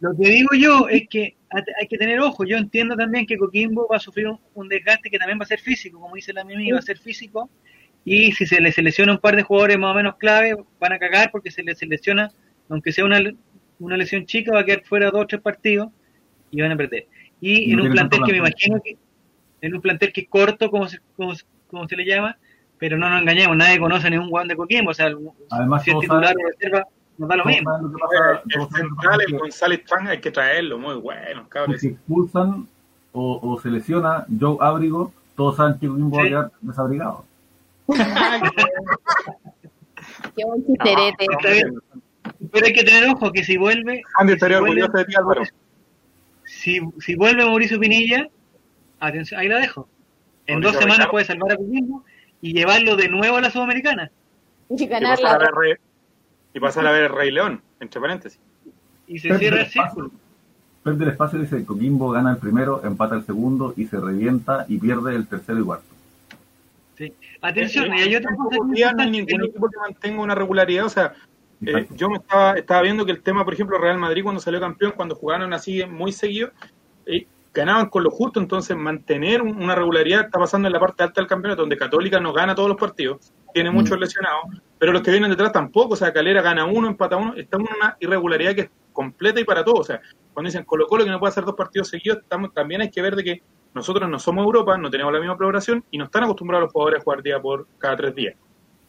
Lo que digo yo es que hay que tener ojo. Yo entiendo también que Coquimbo va a sufrir un, desgaste que también va a ser físico, como dice la Mimi, va a ser físico y si se le selecciona un par de jugadores más o menos clave, van a cagar porque se les selecciona, aunque sea una, una lesión chica, va a quedar fuera dos o tres partidos y van a perder. Y, en un plantel que me imagino que, en un plantel que es corto, como se, como, se le llama, pero no nos engañemos, nadie conoce ni un Juan de Coquimbo, o sea, Además, si es titular o reserva, nos da lo mismo. el central, el González Pan, hay que traerlo, muy bueno, cabrón. Si expulsan o, o se lesiona Joe Abrigo, todos saben que Coquimbo va a quedar desabrigado. Qué buen chisterete. pero hay que tener ojo que si vuelve. si, Si, vuelve Mauricio Pinilla, atención, ahí la dejo. En dos semanas puede salvar a Coquimbo y llevarlo de nuevo a la Sudamericana. Y, pasar a ver, y pasar a ver el Rey León. entre paréntesis. Y se cierra el círculo. Perde el espacio dice, Coquimbo gana el primero, empata el segundo y se revienta y pierde el tercero y cuarto. Sí. Atención, y hay otra cosa no hay ningún equipo que mantenga una regularidad, o sea, eh, yo me estaba, estaba viendo que el tema, por ejemplo, Real Madrid cuando salió campeón, cuando jugaron así muy seguido, eh, ganaban con lo justo, entonces mantener una regularidad está pasando en la parte alta del campeonato, donde Católica no gana todos los partidos, tiene muchos mm. lesionados, pero los que vienen detrás tampoco, o sea, Calera gana uno, empata uno, estamos en una irregularidad que es completa y para todos, o sea, cuando dicen Colo Colo que no puede hacer dos partidos seguidos, estamos, también hay que ver de que nosotros no somos Europa, no tenemos la misma programación y no están acostumbrados los jugadores a jugar día por cada tres días.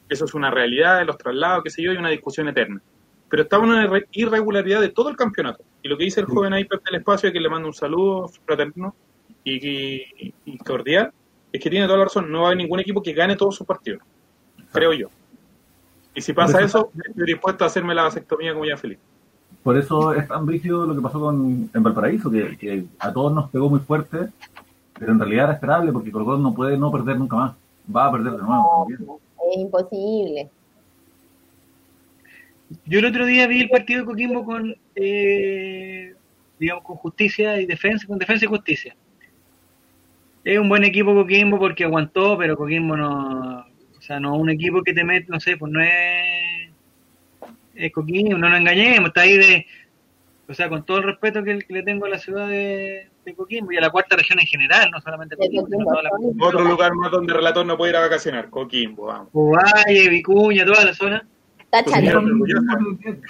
Eso es una realidad de los traslados, qué sé yo, y una discusión eterna. Pero estamos en una irregularidad de todo el campeonato. Y lo que dice el joven ahí del espacio, que le mando un saludo fraterno y, y, cordial, es que tiene toda la razón, no va a haber ningún equipo que gane todos sus partidos, creo yo. Y si pasa eso, estoy dispuesto a hacerme la vasectomía como ya feliz. Por eso es tan rígido lo que pasó con, en Valparaíso, que, a todos nos pegó muy fuerte, pero en realidad era esperable porque Colo no puede no perder nunca más. Va a perder de nuevo. es imposible. Yo el otro día vi el partido de Coquimbo con, eh, digamos, con justicia y defensa, con defensa y justicia. Es un buen equipo Coquimbo porque aguantó, pero Coquimbo no, sea, no es un equipo que te mete, no sé, pues no es es Coquimbo, no nos engañemos, está ahí de, o sea, con todo el respeto que, le tengo a la ciudad de, Coquimbo y a la cuarta región en general, no solamente Coquimbo, sino toda la... Otro lugar más donde el relator no puede ir a vacacionar, Coquimbo, vamos. Valle, Vicuña, toda la zona.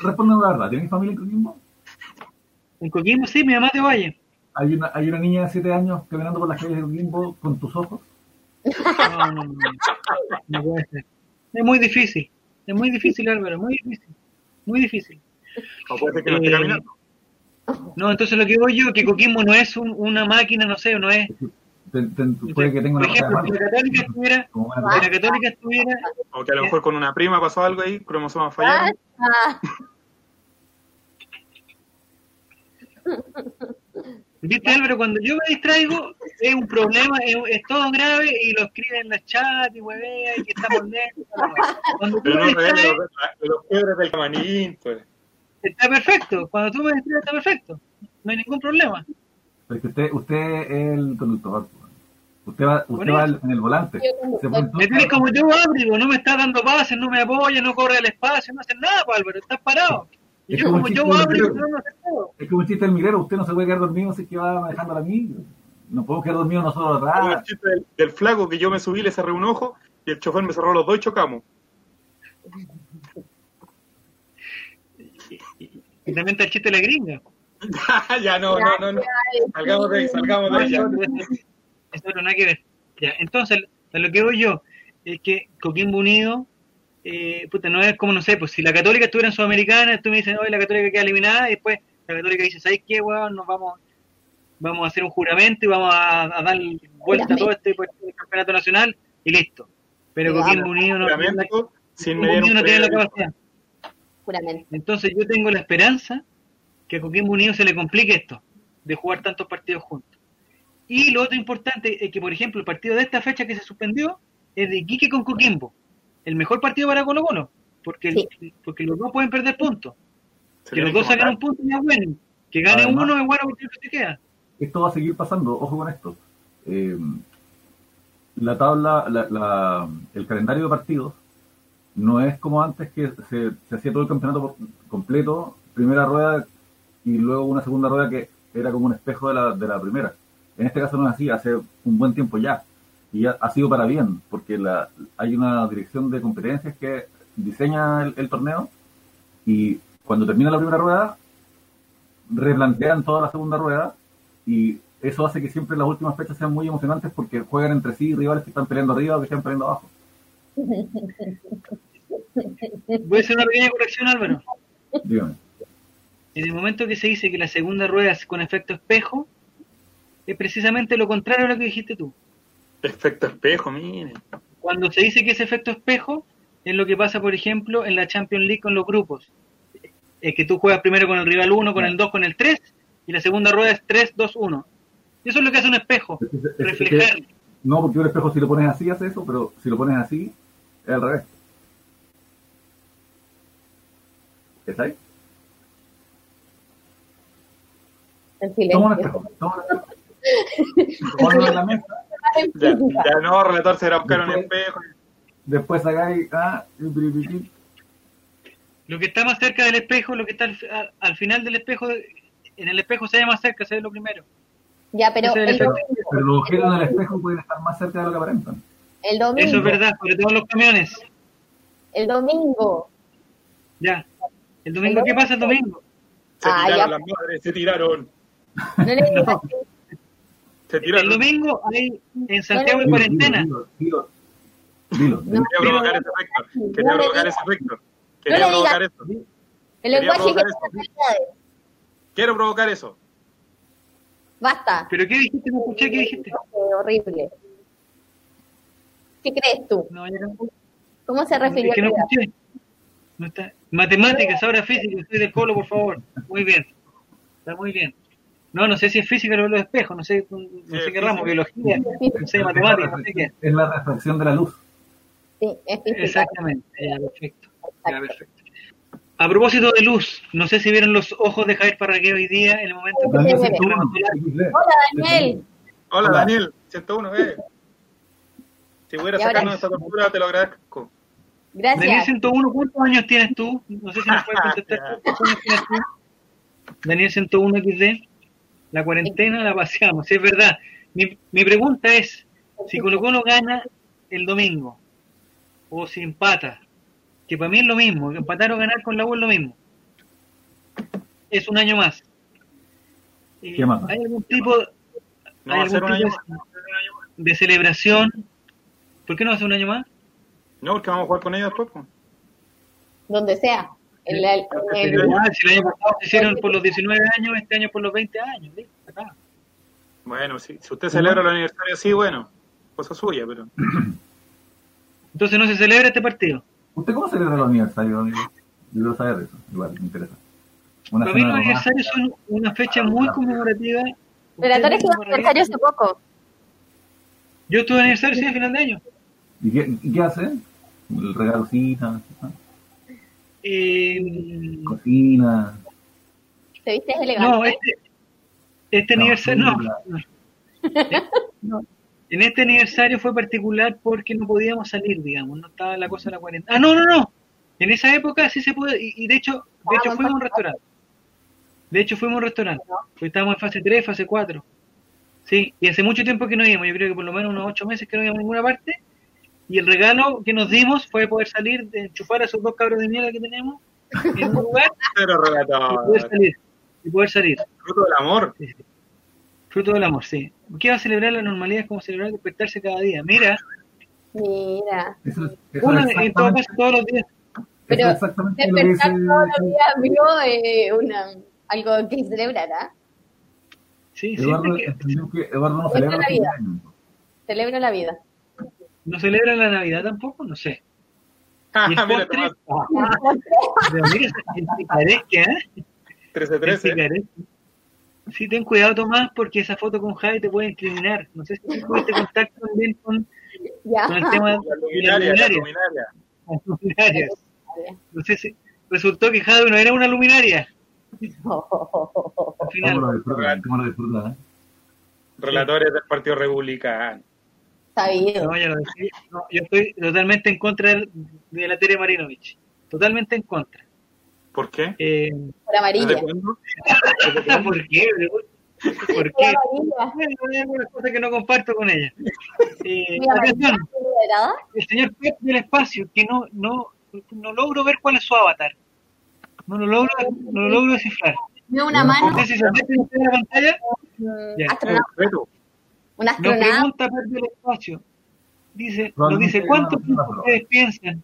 Responde la verdad, ¿tienes familia en Coquimbo? En Coquimbo sí, mi mamá de Valle. ¿Hay una, ¿Hay una niña de 7 años caminando por las calles de Coquimbo con tus ojos? No, no, no, no. Puede ser. Es muy difícil, es muy difícil Álvaro, muy difícil. Muy difícil. Eh, no entonces lo que voy yo, que Coquimbo no es una máquina, no sé, no es... puede que tenga por ejemplo, si la católica estuviera, la católica estuviera... O que a lo mejor con una prima pasó algo ahí, cromosomas fallaron. ¿Viste, Álvaro? Cuando yo me distraigo, es un problema, es, todo grave y lo escriben en la chat y huevea y que estamos tú Pero me distraes, los, los del camanín, pues. Está perfecto. Cuando tú me distraes, está perfecto. No hay ningún problema. Porque usted, usted es el conductor. Usted va, usted va en el volante. Me tienes como yo, Álvaro, no me está dando pases, no me apoya, no corre el espacio, no hace nada, Álvaro, estás parado. Es yo, como, yo abro, no, no todo. Es como un chiste del milero, usted no se puede quedar dormido si es que va manejando a mí. No puedo quedar dormido nosotros atrás. el chiste del, flaco que yo me subí, le cerré un ojo y el chofer me cerró los dos y chocamos. Y también está el chiste de la gringa. ya, no, no, no, no. Salgamos de ahí, salgamos de ahí. Eso no nada que ver. Ya, entonces, a lo que voy yo es que Coquimbo Unido eh, puta, no es como, no sé, pues si la Católica estuviera en Sudamericana, tú me dices, hoy la Católica queda eliminada, y después la Católica dice, ¿sabes qué, weón? Nos vamos, vamos a hacer un juramento y vamos a, dar vuelta a todo este, pues, campeonato nacional y listo. Pero Coquimbo Unido no, no tiene la capacidad. Entonces yo tengo la esperanza que a Coquimbo Unido se le complique esto, de jugar tantos partidos juntos. Y lo otro importante es que, por ejemplo, el partido de esta fecha que se suspendió es de Quique con Coquimbo el mejor partido para Colo Colo, porque, porque los dos pueden perder puntos. que los dos sacan un punto y es bueno. Que gane uno es bueno porque se queda. Esto va a seguir pasando, ojo con esto. Eh, la tabla, la, el calendario de partidos no es como antes que se, hacía todo el campeonato completo, primera rueda y luego una segunda rueda que era como un espejo de la, de la primera. En este caso no es así, hace un buen tiempo ya y ha, sido para bien, porque la, hay una dirección de competencias que diseña el, torneo y cuando termina la primera rueda, replantean toda la segunda rueda y eso hace que siempre las últimas fechas sean muy emocionantes porque juegan entre sí rivales que están peleando arriba o que están peleando abajo. Voy a hacer una pequeña corrección, Álvaro. Dígame. En el momento que se dice que la segunda rueda es con efecto espejo, es precisamente lo contrario a lo que dijiste tú. Efecto espejo, mire. Cuando se dice que es efecto espejo, es lo que pasa, por ejemplo, en la Champions League con los grupos. Es que tú juegas primero con el rival 1, con el 2, con el 3, y la segunda rueda es 3, 2, 1. Eso es lo que hace un espejo, reflejar. no, porque un espejo si lo pones así hace eso, pero si lo pones así, es al revés. ¿Está ahí? El silencio. Toma un espejo, toma un espejo. en la mesa. Ya, ya no, relator será buscar un espejo. Después sacáis, ah, lo que está más cerca del espejo, lo que está al, al, final del espejo, en el espejo se ve más cerca, se ve lo primero. Ya, pero, el domingo, pero los objetos del espejo pueden estar más cerca de lo que aparentan. El domingo. Eso es verdad, sobre todo los camiones. El domingo. Ya. ¿El domingo qué pasa el domingo? Se ah, tiraron las madres, se tiraron. No le no. Se. El domingo hay en Santiago en cuarentena. Dilo, dilo, Quería provocar ese efecto. Quería provocar ese efecto. Quería provocar eso. El lenguaje Quiero provocar eso. Basta. ¿Pero qué dijiste? No escuché, ¿qué dijiste? Horrible. ¿Qué crees tú? No, ¿Cómo se refirió? Es que no escuché. No está. Matemáticas, ahora física, estoy de colo, por favor. Muy bien. Está muy bien. No, no sé si es física o los espejos, no sé, no sé qué ramo, biología, no sé, matemáticas, no sé qué. Es la refracción de la luz. Sí, es física. Exactamente, ya, perfecto. Ya, perfecto. A propósito de luz, no sé si vieron los ojos de Javier Parragué hoy día en el momento que Hola Daniel. Hola Daniel, 101, eh. Si pudiera sacarnos esta tortura, te lo agradezco. Gracias. Daniel 101, ¿cuántos años tienes tú? No sé si me puedes contestar. ¿Cuántos años tienes tú? Daniel 101 XD. La cuarentena la paseamos, es verdad. Mi, mi pregunta es, si Colo Colo gana el domingo, o si empata, que para mí es lo mismo, empatar o ganar con la U es lo mismo. Es un año más. ¿Qué más? ¿Hay algún tipo, hay algún tipo de, de, celebración? ¿Por qué no va a ser un año más? No, porque vamos a jugar con ellos después. Pues. Donde sea. El, el, el, el, si el año pasado se hicieron por los 19 años, este año por los 20 años. Acá. Bueno, si, si usted celebra el aniversario así, bueno, cosa suya, pero... Entonces no se celebra este partido. ¿Usted cómo celebra los aniversarios? Yo quiero saber eso, igual, me interesa. Una Para mí los aniversarios son una fecha muy conmemorativa. Relator estuvo aniversario hace poco. Yo estuve aniversario, sí, a final de año. ¿Y qué, qué hace? ¿El regalocita? Eh, Cocina. ¿Te viste elegante? No, este, este no, aniversario no. no. En este aniversario fue particular porque no podíamos salir, digamos, no estaba la cosa de la cuarentena. Ah, no, no, no. En esa época sí se puede, y, de hecho, de hecho fuimos a un restaurante. De hecho fuimos a un restaurante. Estábamos en fase 3, fase 4. Sí, y hace mucho tiempo que no íbamos, yo creo que por lo menos unos 8 meses que no íbamos a ninguna parte. Y el regalo que nos dimos fue poder salir, de enchufar a esos dos cabros de mierda que tenemos en un lugar. Pero y poder salir. Y poder salir. Fruto del amor. Sí, sí. Fruto del amor, sí. ¿Qué va a celebrar la normalidad? Es como celebrar despertarse cada día. Mira. Mira. Eso, eso Una, en todo caso, todos los días. Pero despertar todos los días, amigo, eh, una, algo que celebrará. Sí, Eduardo, sí. Que... Eduardo no celebra la vida. Celebra la vida. ¿No celebra la Navidad tampoco? No sé. Ah, ¿Y el postre? Pero mira, ¿eh? 13-13. Sí, ten cuidado, Tomás, porque esa foto con Javi te puede incriminar. No sé si tuviste contacto también con, con el tema de la luminaria. La luminaria. Las luminarias. No sé si resultó que Javi no era una luminaria. Al final. ¿Cómo lo disfruta? ¿Cómo lo disfruta? ¿eh? Relatores del Partido Republicano. Sabido. No, yo, no, yo estoy totalmente en contra de, la Tere Marinovich. Totalmente en contra. ¿Por qué? Eh, por amarilla. ¿Por qué? ¿Por qué? Hay algunas cosas que no comparto con ella. Eh, atención, el señor Pep del espacio, que no, no, no logro ver cuál es su avatar. No lo logro, no lo logro descifrar. No, una mano. Si se mete en la pantalla. Un astronauta. Un astronauta. Nos pregunta del espacio. Dice, nos dice, ¿cuánto tiempo ustedes piensan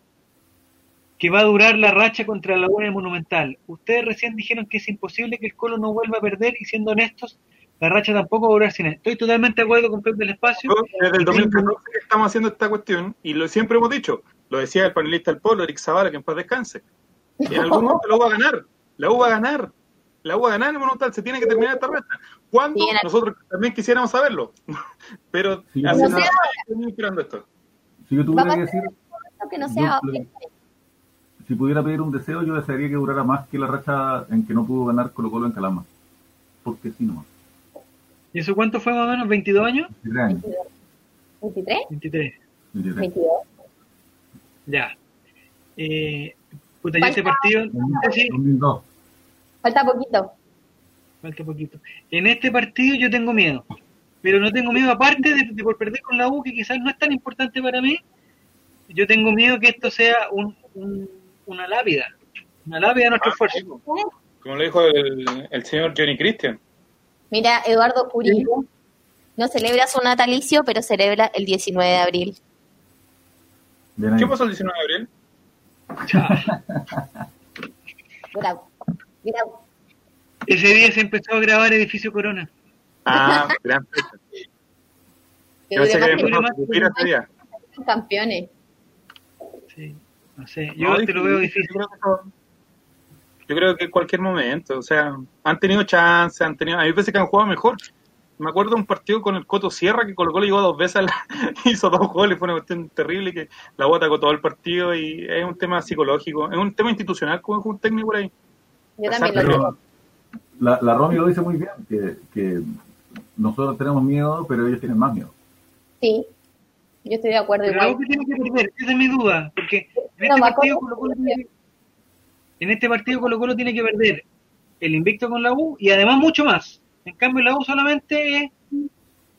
que va a durar la racha contra la Laguna Monumental. Ustedes recién dijeron que es imposible que el Colo no vuelva a perder y siendo honestos, la racha tampoco va a durar sin él. Estoy totalmente de acuerdo con Pep del Espacio. Desde el 2014 que estamos haciendo esta cuestión y lo siempre hemos dicho, lo decía el panelista del Polo, Eric Zavala, que en paz descanse. En algún momento la U va a ganar, la U va a ganar, la U va a ganar en el Monumental, se tiene que terminar esta racha. ¿Cuándo? Sí, Nosotros también quisiéramos saberlo, pero sí, hace no nada, estoy esperando esto. Si yo tuviera que decir... Que no sea yo, si pudiera pedir un deseo, yo desearía que durara más que la racha en que no pudo ganar Colo Colo en Calama. porque sí no. ¿Y eso cuánto fue más o menos? ¿22 años? 23 años. ¿23? 23. 22. Ya. Eh, puta, ¿y ese partido? ¿sí? Falta poquito. Falta poquito. En este partido yo tengo miedo. Pero no tengo miedo, aparte de, por perder con la U, que quizás no es tan importante para mí, yo tengo miedo que esto sea un, una lápida. Una lápida de nuestro ah, esfuerzo. Como lo dijo el, el señor Johnny Christian. Mira, Eduardo Curi no celebra su natalicio, pero celebra el 19 de abril. ¿Qué pasó el 19 de abril? bravo, bravo. Ese día se empezó a grabar Edificio Corona. Ah, gran fecha. Yo sé que ese día. Campeones. Sí, no sé, yo te lo veo difícil. Yo creo que en cualquier momento, o sea, han tenido chance, han tenido, a mí me parece que han jugado mejor. Me acuerdo de un partido con el Coto Sierra que colocó le llegó dos veces, hizo dos goles, fue una cuestión terrible que la bota con todo el partido y es un tema psicológico, es un tema institucional como es un técnico por ahí. Yo también lo creo. La, la Romy lo dice muy bien, que, que nosotros tenemos miedo, pero ellos tienen más miedo. Sí, yo estoy de acuerdo. Pero algo que tiene que perder, esa es mi duda, porque en este partido en este partido Colo Colo tiene que perder el invicto con la U y además mucho más. En cambio la U solamente es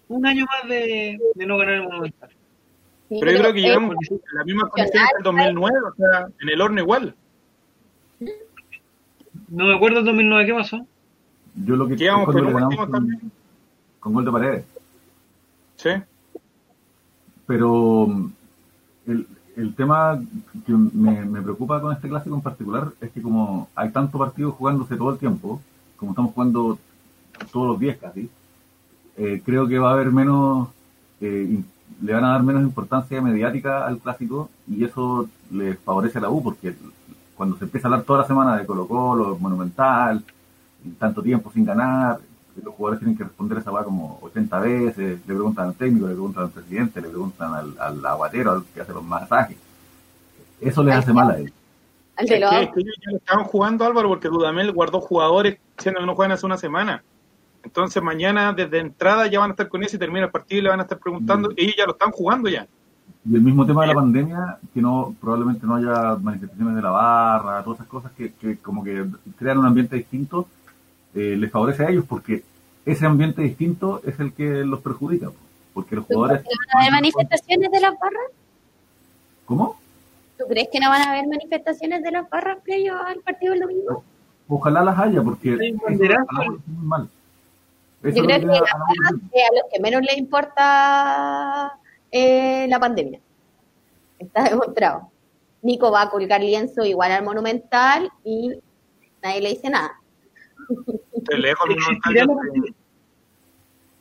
un año más de, no ganar el Monumental. pero yo creo que llegamos en la misma condición del 2009, o sea, en el horno igual. No me acuerdo el 2009, ¿qué pasó? Yo lo que Quedamos con, con, con gol de paredes. Sí. Pero el, el tema que me, preocupa con este clásico en particular es que como hay tantos partidos jugándose todo el tiempo, como estamos jugando todos los días casi, eh, creo que va a haber menos, eh, le van a dar menos importancia mediática al clásico y eso le favorece a la U porque cuando se empieza a hablar toda la semana de Colo Colo, Monumental, tanto tiempo sin ganar, los jugadores tienen que responder esa va como 80 veces, le preguntan al técnico, le preguntan al presidente, le preguntan al, al aguatero, al que hace los masajes. Eso les hace mal a ellos. Es que, ya lo estaban jugando Álvaro porque Dudamel guardó jugadores siendo que no juegan hace una semana. Entonces mañana desde entrada ya van a estar con eso y termina el partido y le van a estar preguntando, y ellos ya lo están jugando ya. Y el mismo tema de la pandemia, que no probablemente no haya manifestaciones de la barra, todas esas cosas que, que como que crean un ambiente distinto, eh, les favorece a ellos porque ese ambiente distinto es el que los perjudica. Porque los jugadores. ¿No van a haber manifestaciones de las barras? ¿Cómo? ¿Tú crees que no van a haber manifestaciones de las barras previo al partido del domingo? Ojalá las haya, porque es muy mal. Yo creo que, a, los que menos les importa eh, la pandemia. Está demostrado. Nico va a colgar lienzo igual al Monumental y nadie le dice nada.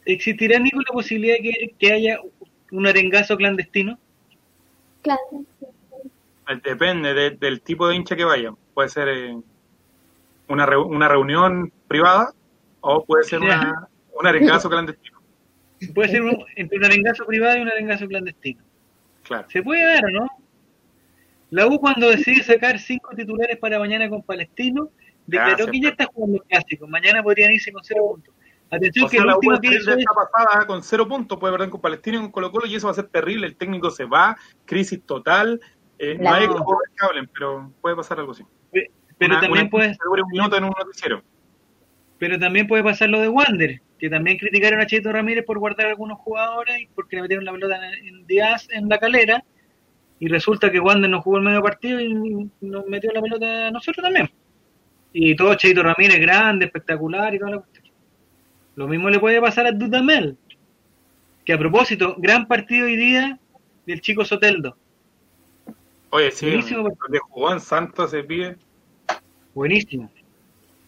¿Existirá, ninguna posibilidad de que, haya un arengazo clandestino? Eh, depende del tipo de hincha que vaya. Puede ser eh, una, una reunión privada o puede ser una, un arengazo clandestino. Puede ser entre un arengazo privado y un arengazo clandestino. Claro. Se puede dar, ¿no? La U cuando decide sacar cinco titulares para mañana con Palestino, Declaró que ya está jugando el clásico. Mañana podrían irse con cero puntos. Atención que el último que hizo es... pasada con cero puntos, puede perder con Palestino y con Colo Colo y eso va a ser terrible. El técnico se va, crisis total. Eh, no hay que hablen, pero puede pasar algo así. Pero también puede un minuto en un noticiero. Pero también puede pasar lo de Wander, que también criticaron a Cheto Ramírez por guardar a algunos jugadores y porque le metieron la pelota en Díaz en la calera y resulta que Wander no jugó el medio partido y nos metió la pelota a nosotros también. Y todo Cheito Ramírez grande, espectacular y todo lo Lo mismo le puede pasar a Dudamel. Que a propósito, gran partido hoy día del chico Soteldo. Oye, sí, Buenísimo. de jugó en Santos se pide. Buenísimo.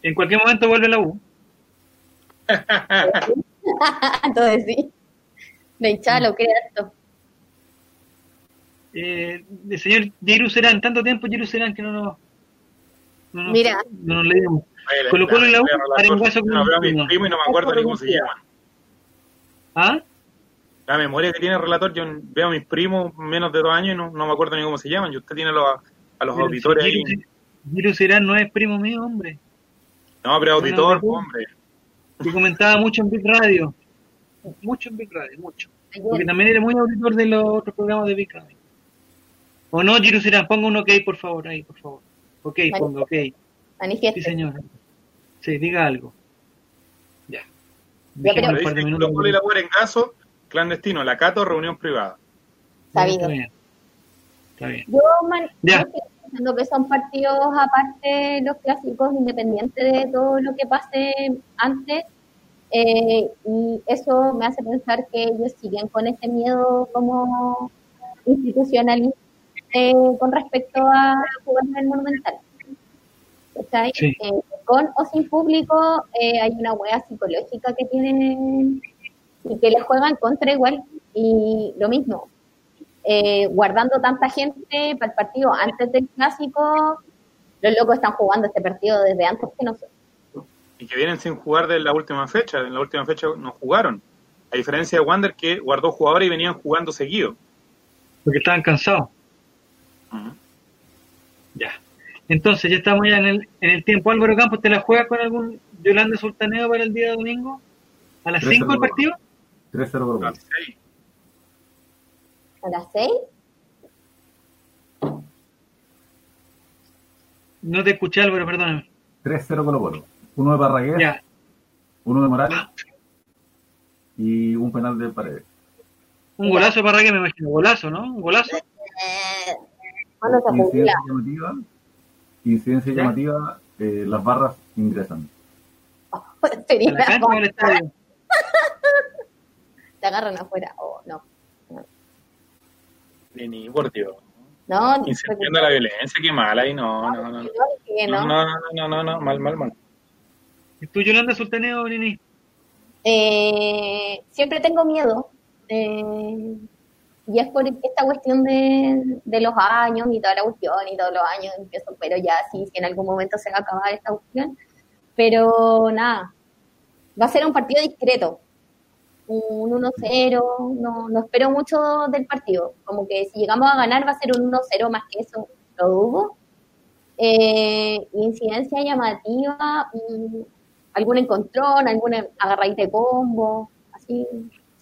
En cualquier momento vuelve la U. Entonces sí. De chalo, ¿qué esto? Eh, el señor Jeru Serán, tanto tiempo Jeru Serán que no nos Mira. No nos leemos. Colo Colo y la U, con No veo a mis primos y no me acuerdo ni cómo se llaman. ¿Ah? La memoria que tiene el relator, yo veo a mis primos menos de dos años y no, no me acuerdo ni cómo se llaman. Y usted tiene los, a los auditores ahí. Giro Serán no es primo mío, hombre. No, pero auditor, hombre. que comentaba mucho en Big Radio. Mucho en Big Radio, mucho. Porque también eres muy auditor de los otros programas de Big Radio. ¿O no, Giru Ponga un ok, por favor, ahí, por favor. Ok, ponga ok. Sí, señora. Sí, diga algo. Ya. Ya, pero... un par de minutos. en caso, clandestino, la Cato, reunión privada. Está bien. Está bien. Yo, man, ya. que son partidos aparte los clásicos, independientes de todo lo que pase antes. Eh, y eso me hace pensar que ellos siguen con ese miedo como institucionalista eh, con respecto a jugar en el Monumental. Eh, con o sin público eh, hay una hueá psicológica que tienen y que les juegan contra igual. Y lo mismo, eh, guardando tanta gente para el partido antes del clásico, los locos están jugando este partido desde antes que nosotros. Y que vienen sin jugar de la última fecha, en la última fecha no jugaron. A diferencia de Wander que guardó jugadores y venían jugando seguido. Porque estaban cansados. Ya. Entonces, ya estamos ya en el, en el tiempo. Álvaro Campos, ¿te la juegas con algún Yolanda Sultaneo para el día de domingo? ¿A las 5 el partido? 3-0 A las 6. ¿A las 6? No te escuché, Álvaro, perdóname. 3-0 Colo Colo. Uno de Barraguer, ya. uno de Morales y un penal de Paredes. Un golazo de Barraguer, me imagino. Golazo, ¿no? Un golazo. Incidencia llamativa, incidencia llamativa eh, las barras ingresan. Te agarran afuera, o oh, no. Ni por Dios. No, Incendiando la violencia, qué mal ahí, no, no, no. No, no, no, no, no, mal, mal, mal. ¿Y tú, Yolanda Sultaneo, Nini? Eh, siempre tengo miedo. Eh, y es por esta cuestión de, de, los años y toda la cuestión y todos los años empiezo, pero ya sí, si en algún momento se va a acabar esta cuestión. Pero nada, va a ser un partido discreto, un 1-0, no, no espero mucho del partido, como que si llegamos a ganar va a ser un 1-0 más que eso, lo dudo. Eh, incidencia llamativa, mm, algún encontrón, alguna agarradita de combo, así,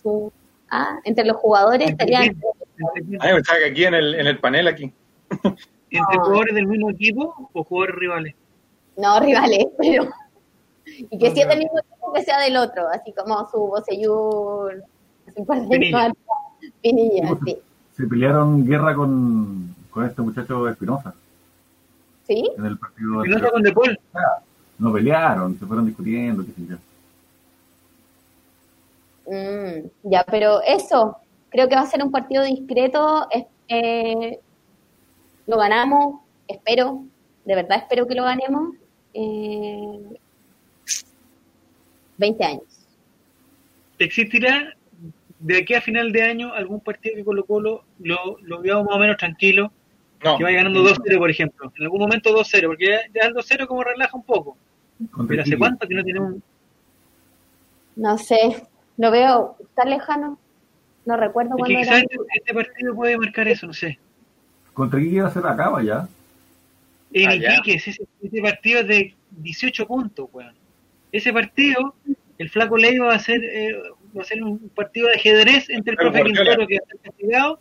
su Ah, entre los jugadores estarían. Ah, está aquí en el, en el panel aquí. ¿Entre jugadores del mismo equipo o jugadores rivales? No, rivales, pero. Y que si es del mismo equipo, que sea del otro, así como su Bocellur, Pinilla. Pinilla, sí. Se pelearon guerra con, con este muchacho Espinosa. ¿Sí? En el partido. ¿Espinosa con De Paul? No pelearon, se fueron discutiendo, qué sé yo. Mm, ya, pero eso, creo que va a ser un partido discreto. Eh, lo ganamos, espero, de verdad espero que lo ganemos. Eh, 20 años. ¿Existirá de aquí a final de año algún partido que Colo Colo lo, lo veamos más o menos tranquilo? Que vaya ganando 2-0, por ejemplo. En algún momento 2-0, porque ya, el 2-0 como relaja un poco. Pero ¿hace cuánto que no tenemos? No sé, lo veo tan lejano. No recuerdo cuándo era. Este partido puede marcar eso, no sé. ¿Contra quién se la acaba ya? En ah, Iquique, ese, ese, partido es de 18 puntos, weón. Ese partido, el Flaco Leiva va a ser, eh, va a ser un partido de ajedrez entre el profe Quintero, que está castigado,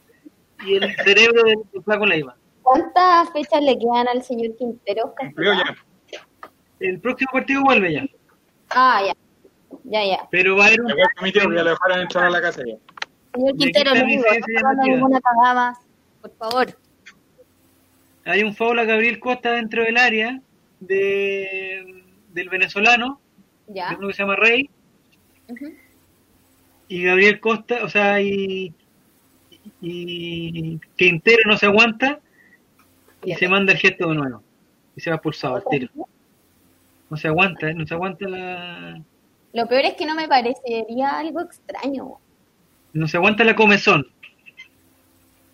y el cerebro del, Flaco Leiva. ¿Cuántas fechas le quedan al señor Quintero? El próximo partido vuelve ya. Ah, ya. Ya, ya. Pero va a haber un. ya le dejaron entrar a la casa ya. Señor Quintero, no ninguna cagada, por favor. Hay un foul a Gabriel Costa dentro del área de, del venezolano, ya. uno que se llama Rey. Y Gabriel Costa, o sea, y, y Quintero no se aguanta y se manda el gesto de nuevo. Y se va pulsado al tiro. No se aguanta, ¿eh? no se aguanta la, lo peor es que no me parecería algo extraño. No se aguanta la comezón.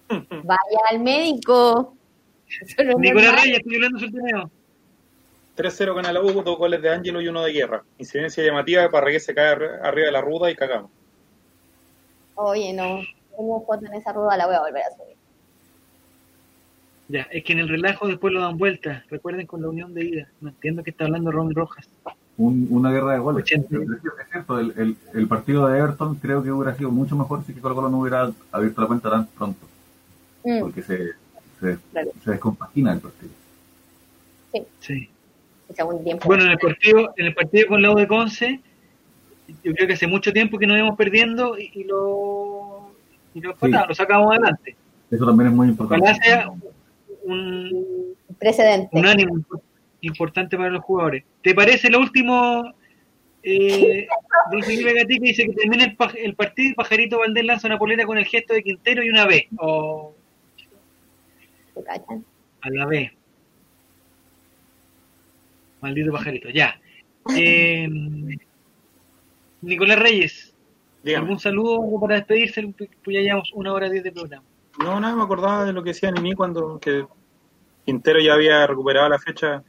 Vaya al médico. Nicolás Reyes, estoy hablando su torneo. 3-0 gana la U, dos goles de Ángelo y uno de Guerra. Incidencia llamativa para que se cae arriba de la ruda y cagamos. Oye, no. Tengo foto en esa ruda, la voy a volver a subir. Ya, es que en el relajo después lo dan vuelta. Recuerden con la unión de ida. No entiendo que está hablando Ron Rojas. Una guerra de goles. Es cierto, el, el, partido de Everton creo que hubiera sido mucho mejor si que Colo Colo no hubiera abierto la cuenta tan pronto. Mm. Porque se, se, se, descompagina el partido. Sí. sí. Bueno, en el partido, en el partido con la U de Conce, yo creo que hace mucho tiempo que nos íbamos perdiendo y, lo, y lo, lo sacamos adelante. Eso también es muy importante. sea un precedente. Un ánimo importante para los jugadores. ¿Te parece lo último, eh, don Felipe Gatica dice que termina el, el, partido y Pajarito Valdés lanza una polera con el gesto de Quintero y una B? O... A la B. Maldito pajarito, ya. Eh, Nicolás Reyes, ¿algún saludo para despedirse? Pues ya llevamos una hora diez de programa. No, nada, me acordaba de lo que decía Nini cuando que Quintero ya había recuperado la fecha,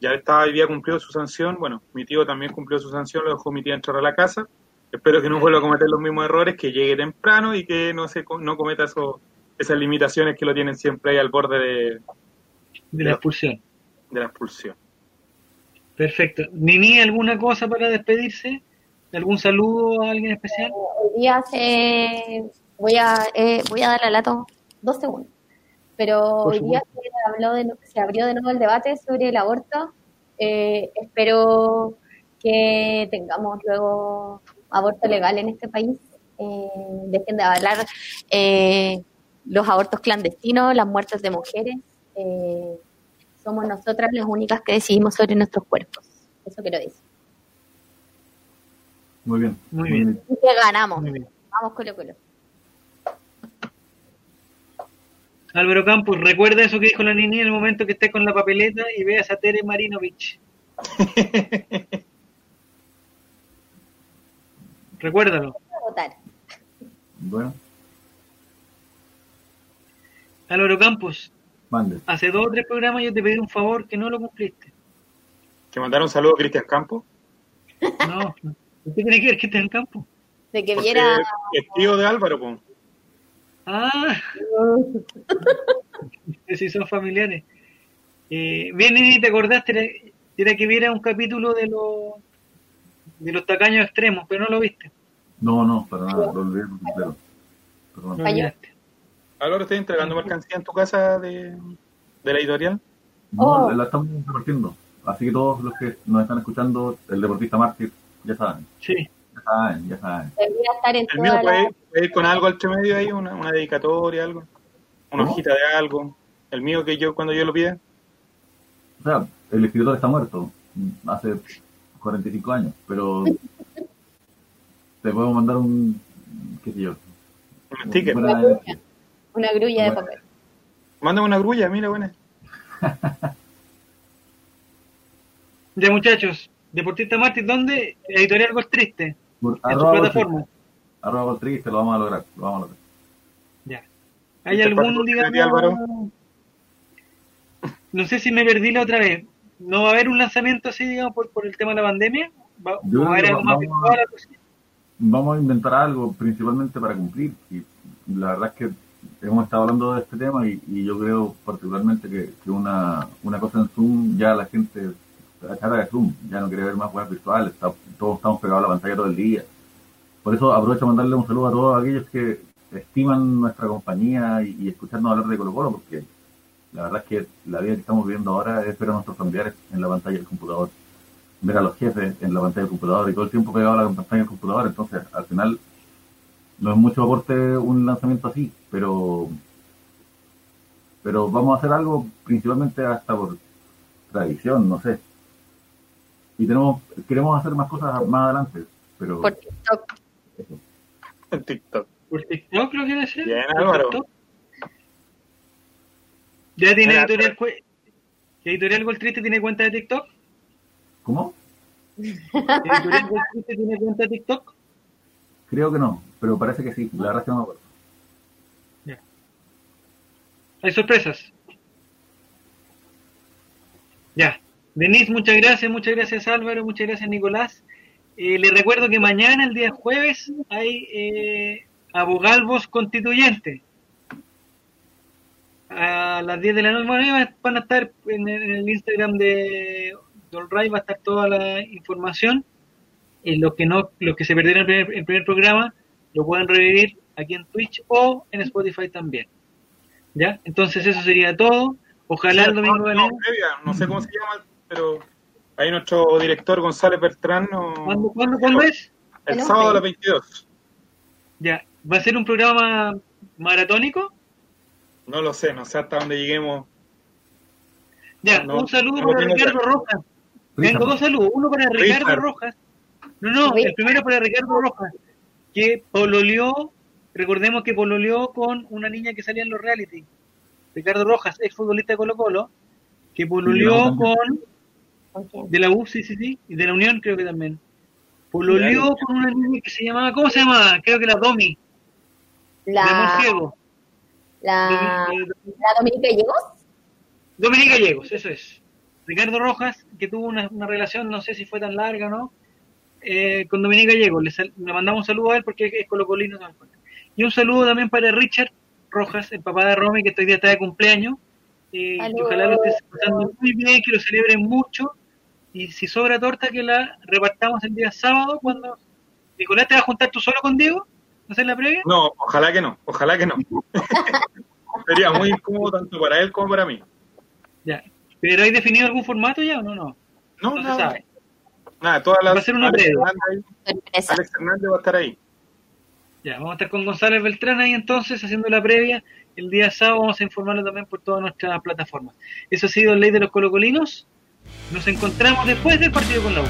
ya estaba, había cumplido su sanción. Bueno, mi tío también cumplió su sanción, lo dejó mi tía entrar a la casa. Espero que no vuelva a cometer los mismos errores, que llegue temprano y que no se no cometa esas limitaciones que lo tienen siempre ahí al borde de, de la expulsión. De la expulsión. Perfecto. Nini, ¿alguna cosa para despedirse? ¿Algún saludo a alguien especial? Hoy día se... voy, a, eh, voy a dar la lata dos segundos. Pero hoy día se, habló de, se abrió de nuevo el debate sobre el aborto. Eh, espero que tengamos luego aborto legal en este país. Eh, dejen de hablar eh, los abortos clandestinos, las muertes de mujeres. Eh, somos nosotras las únicas que decidimos sobre nuestros cuerpos. Eso quiero decir. Muy bien. Muy bien. Y que ganamos. Vamos, Colo Colo. Álvaro Campos, recuerda eso que dijo la niña en el momento que esté con la papeleta y veas a Tere Marinovich. Recuérdalo. Bueno. Álvaro Campos, Mande. hace dos o tres programas yo te pedí un favor que no lo cumpliste. ¿Que mandar un saludo a Cristian Campos? No, ¿qué tiene que ver Cristian Campos? De que viera... Es tío de Álvaro, pues. Ah, si son familiares. Eh, bien, y te acordaste, era que viera un capítulo de los de los tacaños extremos, pero no lo viste. No, no, para nada, lo olvidé completo. ¿Ahora estás entregando mercancía en tu casa de, de la editorial? No, oh. la estamos compartiendo. Así que todos los que nos están escuchando, el deportista mártir, ya saben. Sí. Ya saben, ya saben. estar en el mío puede, ir con algo al medio ahí, una, una dedicatoria, algo. Una hojita de algo. El mío que yo, cuando yo lo pide. O sea, el escritor está muerto hace 45 años, pero te puedo mandar un, qué sé yo. Un sticker. Una, grulla, una grulla de papel. Mándame una grulla, mira, buena. ya muchachos, Deportista Martín, ¿dónde? Editorial Gol Triste. en su plataforma. Arroba Gol Triste, lo vamos a lograr, lo vamos a lograr. Ya. ¿Hay algún, digamos, no sé si me perdí la otra vez, ¿no va a haber un lanzamiento así, digamos, por, por el tema de la pandemia? ¿Va, a haber algo más virtual? Vamos a inventar algo principalmente para cumplir. Y la verdad es que hemos estado hablando de este tema y, y yo creo particularmente que, que, una, una cosa en Zoom ya la gente la cara de Zoom, ya no quiere ver más juegos virtuales, todos estamos pegados a la pantalla todo el día. Por eso aprovecho a mandarle un saludo a todos aquellos que estiman nuestra compañía y, escucharnos hablar de Colo Colo, porque la verdad es que la vida que estamos viviendo ahora es ver a nuestros familiares en la pantalla del computador, ver a los jefes en la pantalla del computador y todo el tiempo pegado a la pantalla del computador. Entonces, al final, no es mucho aporte un lanzamiento así, pero pero vamos a hacer algo principalmente hasta por tradición, no sé. Y tenemos queremos hacer más cosas más adelante, pero. En TikTok. Por TikTok lo quiere decir. Bien, Álvaro. ¿Ya tiene editorial, editorial Gol Triste tiene cuenta de TikTok? ¿Cómo? ¿Editorial Gol Triste tiene cuenta de TikTok? Creo que no, pero parece que sí. La verdad es que no me acuerdo. Ya. ¿Hay sorpresas? Ya. Denise, muchas gracias, muchas gracias Álvaro, muchas gracias Nicolás. Eh, les recuerdo que mañana, el día jueves, hay eh, abogalvos constituyentes a las 10 de la noche. van a estar en el Instagram de Right va a estar toda la información. Y los que no, los que se perdieron el primer, el primer programa, lo pueden revivir aquí en Twitch o en Spotify también. ¿Ya? Entonces eso sería todo. Ojalá el domingo no, no, sé cómo se llama, pero ahí nuestro director González Bertrán. ¿Cuándo, ¿cuándo, es? El sábado a las 22. Ya. ¿Va a ser un programa maratónico? No lo sé, no sé hasta dónde lleguemos. Ya, un saludo para Ricardo Rojas. Tengo dos saludos. Uno para Ricardo Rojas. No, no, el primero para Ricardo Rojas, que pololeó, recordemos que pololeó con una niña que salía en los reality. Ricardo Rojas, ex futbolista de Colo Colo, que pololeó con de la U, sí, sí, sí, y de la Unión creo que también. Pololeó con una niña que se llamaba, ¿cómo se llamaba? Creo que la Domi. La... La, la Dominica Gallegos. Dominica Gallegos, eso es. Ricardo Rojas, que tuvo una, relación, no sé si fue tan larga o no, eh, con Dominica Gallegos. Le, le, mandamos un saludo a él porque es colocolino. Y un saludo también para Richard Rojas, el papá de Romy, que hoy día está de cumpleaños. Eh, ojalá lo estés pasando muy bien, que lo celebren mucho. Y si sobra torta, que la repartamos el día sábado cuando... Nicolás, ¿te vas a juntar tú solo con Diego? ¿No hacer la previa? No, ojalá que no, ojalá que no. Sería muy incómodo tanto para él como para mí. Ya. ¿Pero hay definido algún formato ya o no? No, no, no se sabe. Nada, todas las... Va a ser una previa. Alex Hernández va a estar ahí. Ya, vamos a estar con González Beltrán ahí entonces haciendo la previa. El día sábado vamos a informarlo también por todas nuestras plataformas. Eso ha sido Ley de los Colocolinos. Nos encontramos después del partido con la U.